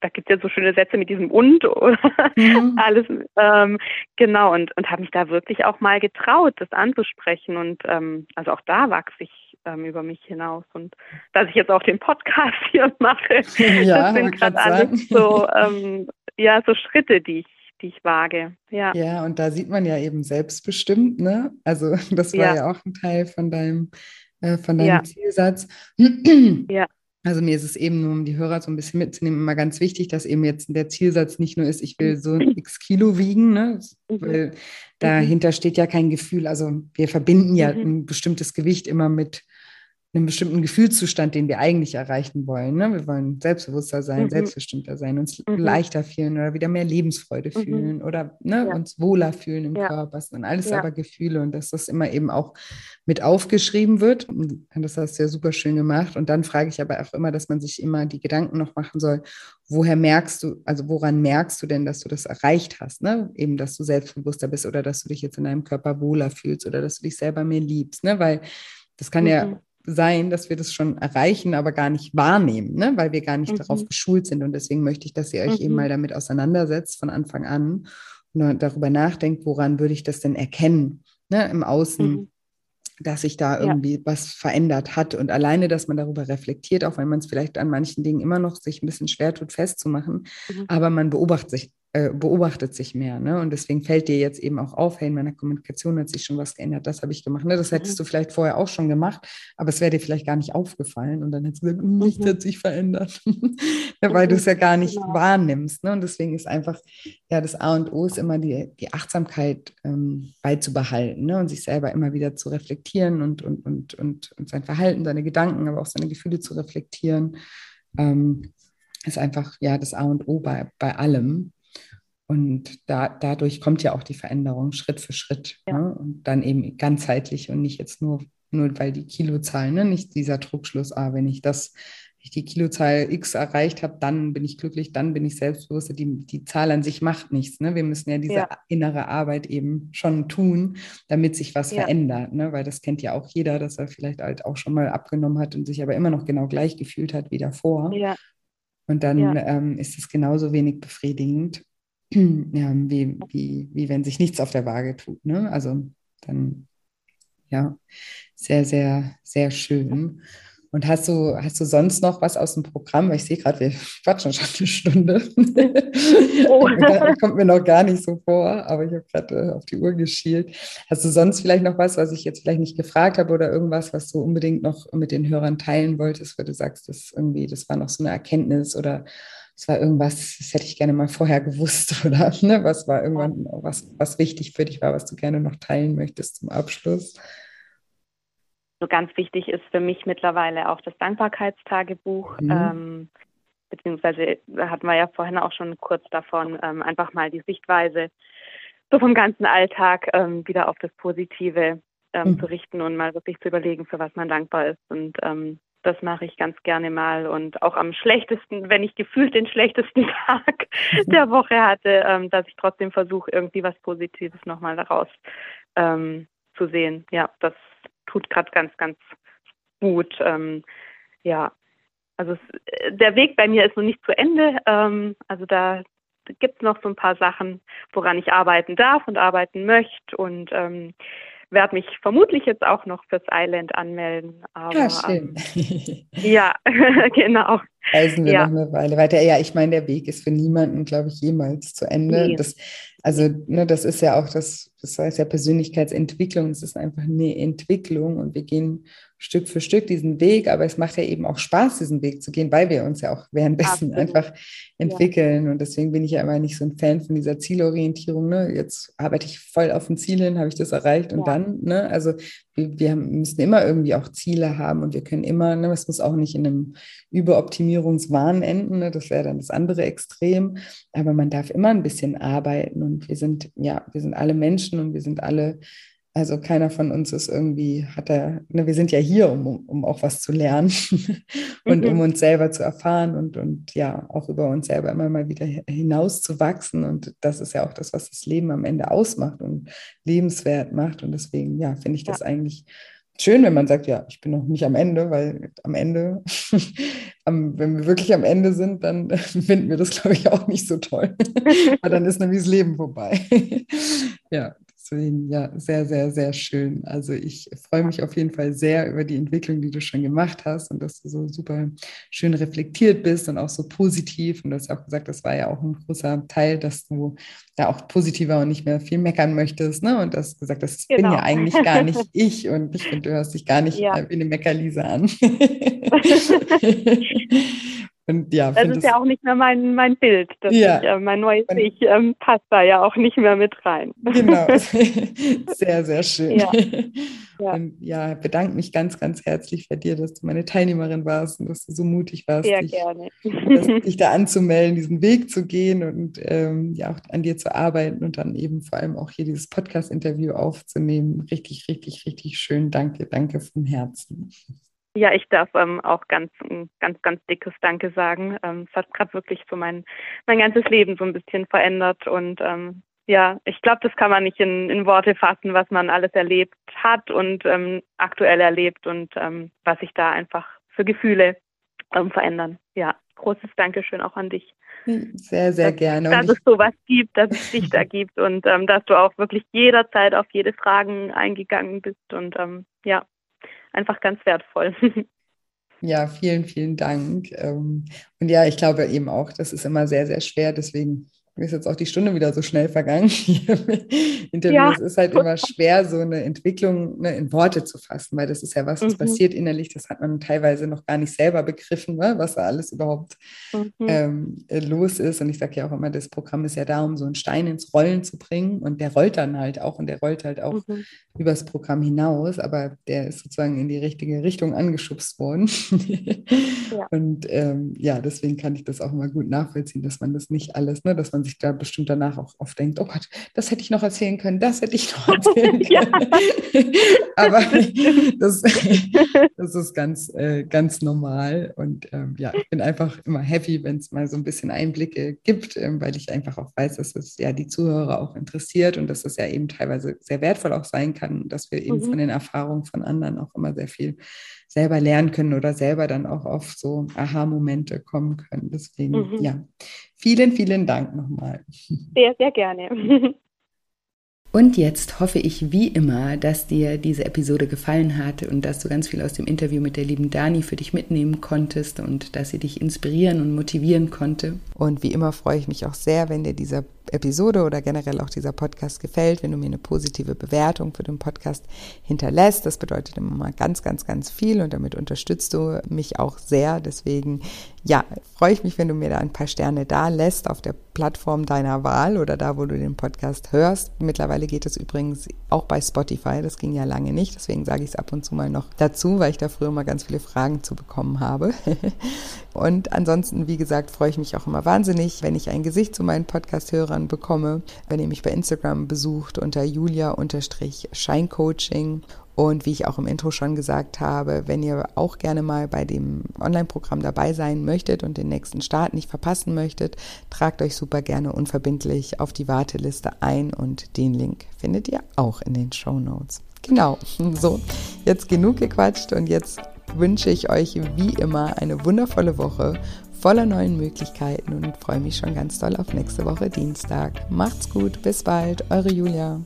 da gibt es ja so schöne Sätze mit diesem und oder? Mhm. alles ähm, genau. Und und habe mich da wirklich auch mal getraut, das anzusprechen. Und ähm, also auch da wachse ich ähm, über mich hinaus. Und dass ich jetzt auch den Podcast hier mache, ja, das sind gerade alles so ähm, ja, so Schritte, die ich, die ich wage. Ja. ja, und da sieht man ja eben selbstbestimmt, ne? Also das war ja, ja auch ein Teil von deinem, äh, von deinem ja. Zielsatz. ja. Also mir ist es eben nur, um die Hörer so ein bisschen mitzunehmen, immer ganz wichtig, dass eben jetzt der Zielsatz nicht nur ist, ich will so x Kilo wiegen, ne? Mhm. weil dahinter steht ja kein Gefühl. Also wir verbinden ja mhm. ein bestimmtes Gewicht immer mit einem bestimmten Gefühlszustand, den wir eigentlich erreichen wollen. Ne? Wir wollen selbstbewusster sein, mhm. selbstbestimmter sein, uns mhm. leichter fühlen oder wieder mehr Lebensfreude mhm. fühlen oder ne, ja. uns wohler fühlen im ja. Körper. Das sind alles ja. aber Gefühle und dass das immer eben auch mit aufgeschrieben wird. Und das hast du ja super schön gemacht. Und dann frage ich aber auch immer, dass man sich immer die Gedanken noch machen soll, woher merkst du, also woran merkst du denn, dass du das erreicht hast? Ne? Eben, dass du selbstbewusster bist oder dass du dich jetzt in deinem Körper wohler fühlst oder dass du dich selber mehr liebst. Ne? Weil das kann ja mhm sein, dass wir das schon erreichen, aber gar nicht wahrnehmen, ne? weil wir gar nicht mhm. darauf geschult sind. Und deswegen möchte ich, dass ihr euch mhm. eben mal damit auseinandersetzt von Anfang an und darüber nachdenkt, woran würde ich das denn erkennen ne? im Außen. Mhm. dass sich da irgendwie ja. was verändert hat. Und alleine, dass man darüber reflektiert, auch wenn man es vielleicht an manchen Dingen immer noch sich ein bisschen schwer tut, festzumachen, mhm. aber man beobachtet sich, äh, beobachtet sich mehr. Ne? Und deswegen fällt dir jetzt eben auch auf, hey, in meiner Kommunikation hat sich schon was geändert, das habe ich gemacht. Ne? Das hättest mhm. du vielleicht vorher auch schon gemacht, aber es wäre dir vielleicht gar nicht aufgefallen. Und dann hättest du gesagt, hm, nichts mhm. hat sich verändert, weil du es ja gar nicht genau. wahrnimmst. Ne? Und deswegen ist einfach, ja, das A und O ist immer die, die Achtsamkeit ähm, beizubehalten ne? und sich selber immer wieder zu reflektieren und, und, und, und, und sein Verhalten, seine Gedanken, aber auch seine Gefühle zu reflektieren. Ähm, ist einfach ja das A und O bei, bei allem. Und da, dadurch kommt ja auch die Veränderung Schritt für Schritt. Ja. Ne? Und dann eben ganzheitlich und nicht jetzt nur, nur weil die Kilozahlen, ne? nicht dieser Druckschluss, ah, wenn ich das ich die Kilozahl X erreicht habe, dann bin ich glücklich, dann bin ich selbstbewusst. Die, die Zahl an sich macht nichts. Ne? Wir müssen ja diese ja. innere Arbeit eben schon tun, damit sich was ja. verändert. Ne? Weil das kennt ja auch jeder, dass er vielleicht halt auch schon mal abgenommen hat und sich aber immer noch genau gleich gefühlt hat wie davor. Ja. Und dann ähm, ist es genauso wenig befriedigend, wie, wie, wie wenn sich nichts auf der Waage tut. Ne? Also dann, ja, sehr, sehr, sehr schön. Und hast du, hast du sonst noch was aus dem Programm? Weil ich sehe gerade, wir quatschen schon eine Stunde. Oh. kommt mir noch gar nicht so vor, aber ich habe gerade äh, auf die Uhr geschielt. Hast du sonst vielleicht noch was, was ich jetzt vielleicht nicht gefragt habe oder irgendwas, was du unbedingt noch mit den Hörern teilen wolltest, weil du sagst, das irgendwie, das war noch so eine Erkenntnis oder es war irgendwas, das hätte ich gerne mal vorher gewusst oder ne, was war irgendwann, was, was wichtig für dich war, was du gerne noch teilen möchtest zum Abschluss? So ganz wichtig ist für mich mittlerweile auch das Dankbarkeitstagebuch. Mhm. Ähm, beziehungsweise hatten wir ja vorhin auch schon kurz davon, ähm, einfach mal die Sichtweise so vom ganzen Alltag ähm, wieder auf das Positive ähm, mhm. zu richten und mal wirklich zu überlegen, für was man dankbar ist. Und ähm, das mache ich ganz gerne mal und auch am schlechtesten, wenn ich gefühlt den schlechtesten Tag der Woche hatte, ähm, dass ich trotzdem versuche, irgendwie was Positives nochmal daraus ähm, zu sehen. Ja, das tut gerade ganz, ganz gut. Ähm, ja, also es, der Weg bei mir ist noch nicht zu Ende. Ähm, also da gibt es noch so ein paar Sachen, woran ich arbeiten darf und arbeiten möchte. Und ähm, werde mich vermutlich jetzt auch noch fürs Island anmelden. Aber, ja, schön. Ähm, ja, genau. Reisen wir ja. noch eine Weile weiter. Ja, ich meine, der Weg ist für niemanden, glaube ich, jemals zu Ende. Nee. Das, also, ne, das ist ja auch das, das heißt ja Persönlichkeitsentwicklung. Es ist einfach eine Entwicklung und wir gehen Stück für Stück diesen Weg, aber es macht ja eben auch Spaß, diesen Weg zu gehen, weil wir uns ja auch währenddessen Absolut. einfach entwickeln. Ja. Und deswegen bin ich ja immer nicht so ein Fan von dieser Zielorientierung. Ne? Jetzt arbeite ich voll auf ein Ziel hin, habe ich das erreicht und ja. dann, ne? Also wir, wir, müssen immer irgendwie auch Ziele haben und wir können immer, ne, es muss auch nicht in einem Überoptimierungswahn enden, ne? das wäre dann das andere Extrem, aber man darf immer ein bisschen arbeiten und wir sind, ja, wir sind alle Menschen und wir sind alle also keiner von uns ist irgendwie, hat er, ne, wir sind ja hier, um, um auch was zu lernen und mhm. um uns selber zu erfahren und, und ja, auch über uns selber immer mal wieder hinaus zu wachsen. Und das ist ja auch das, was das Leben am Ende ausmacht und lebenswert macht. Und deswegen, ja, finde ich das ja. eigentlich schön, wenn man sagt, ja, ich bin noch nicht am Ende, weil am Ende, wenn wir wirklich am Ende sind, dann finden wir das, glaube ich, auch nicht so toll. weil dann ist nämlich das Leben vorbei. ja, Deswegen, ja, sehr, sehr, sehr schön. Also ich freue mich auf jeden Fall sehr über die Entwicklung, die du schon gemacht hast und dass du so super schön reflektiert bist und auch so positiv. Und du hast auch gesagt, das war ja auch ein großer Teil, dass du da auch positiver und nicht mehr viel meckern möchtest. Ne? Und du hast gesagt, das genau. bin ja genau. eigentlich gar nicht ich und ich finde, du hörst dich gar nicht ja. wie eine Meckerlise an. Und ja, das ist ja auch nicht mehr mein, mein Bild. Ja. Ich, äh, mein neues und, Ich ähm, passt da ja auch nicht mehr mit rein. Genau. Sehr, sehr schön. Ja. Ja. Und ja, bedanke mich ganz, ganz herzlich bei dir, dass du meine Teilnehmerin warst und dass du so mutig warst, Sehr dich, gerne. dich da anzumelden, diesen Weg zu gehen und ähm, ja auch an dir zu arbeiten und dann eben vor allem auch hier dieses Podcast-Interview aufzunehmen. Richtig, richtig, richtig schön. Danke, danke von Herzen. Ja, ich darf ähm, auch ganz, ganz, ganz dickes Danke sagen. Ähm, es hat gerade wirklich so mein, mein ganzes Leben so ein bisschen verändert und ähm, ja, ich glaube, das kann man nicht in, in Worte fassen, was man alles erlebt hat und ähm, aktuell erlebt und ähm, was sich da einfach für Gefühle ähm, verändern. Ja, großes Dankeschön auch an dich. Sehr, sehr dass, gerne. Dass es sowas gibt, dass es dich da gibt und dass du auch wirklich jederzeit auf jede Fragen eingegangen bist und ja, einfach ganz wertvoll. Ja, vielen, vielen Dank. Ähm, und ja, ich glaube eben auch, das ist immer sehr, sehr schwer. Deswegen mir ist jetzt auch die Stunde wieder so schnell vergangen. Interviews ja. Es ist halt immer schwer, so eine Entwicklung ne, in Worte zu fassen, weil das ist ja was, was mhm. passiert innerlich, das hat man teilweise noch gar nicht selber begriffen, ne, was da alles überhaupt mhm. ähm, äh, los ist. Und ich sage ja auch immer, das Programm ist ja da, um so einen Stein ins Rollen zu bringen. Und der rollt dann halt auch und der rollt halt auch mhm. übers Programm hinaus, aber der ist sozusagen in die richtige Richtung angeschubst worden. ja. Und ähm, ja, deswegen kann ich das auch immer gut nachvollziehen, dass man das nicht alles, ne, dass man sich da bestimmt danach auch oft denkt, oh Gott, das hätte ich noch erzählen können, das hätte ich noch erzählen können. Aber das, das ist ganz, äh, ganz normal. Und ähm, ja, ich bin einfach immer happy, wenn es mal so ein bisschen Einblicke gibt, ähm, weil ich einfach auch weiß, dass es ja die Zuhörer auch interessiert und dass es ja eben teilweise sehr wertvoll auch sein kann, dass wir eben mhm. von den Erfahrungen von anderen auch immer sehr viel selber lernen können oder selber dann auch auf so Aha-Momente kommen können. Deswegen, mhm. ja, vielen, vielen Dank nochmal. Sehr, sehr gerne. Und jetzt hoffe ich wie immer, dass dir diese Episode gefallen hat und dass du ganz viel aus dem Interview mit der lieben Dani für dich mitnehmen konntest und dass sie dich inspirieren und motivieren konnte. Und wie immer freue ich mich auch sehr, wenn dir dieser Episode oder generell auch dieser Podcast gefällt, wenn du mir eine positive Bewertung für den Podcast hinterlässt. Das bedeutet immer mal ganz, ganz, ganz viel und damit unterstützt du mich auch sehr. Deswegen, ja, freue ich mich, wenn du mir da ein paar Sterne da lässt auf der Plattform deiner Wahl oder da, wo du den Podcast hörst. Mittlerweile geht es übrigens auch bei Spotify. Das ging ja lange nicht. Deswegen sage ich es ab und zu mal noch dazu, weil ich da früher mal ganz viele Fragen zu bekommen habe. und ansonsten, wie gesagt, freue ich mich auch immer wahnsinnig, wenn ich ein Gesicht zu meinen Podcast-Hörern Zuhörern bekomme, wenn ihr mich bei Instagram besucht unter julia-scheincoaching. Und wie ich auch im Intro schon gesagt habe, wenn ihr auch gerne mal bei dem Online-Programm dabei sein möchtet und den nächsten Start nicht verpassen möchtet, tragt euch super gerne unverbindlich auf die Warteliste ein und den Link findet ihr auch in den Show Notes. Genau, so, jetzt genug gequatscht und jetzt wünsche ich euch wie immer eine wundervolle Woche voller neuen Möglichkeiten und freue mich schon ganz doll auf nächste Woche Dienstag. Macht's gut, bis bald, eure Julia.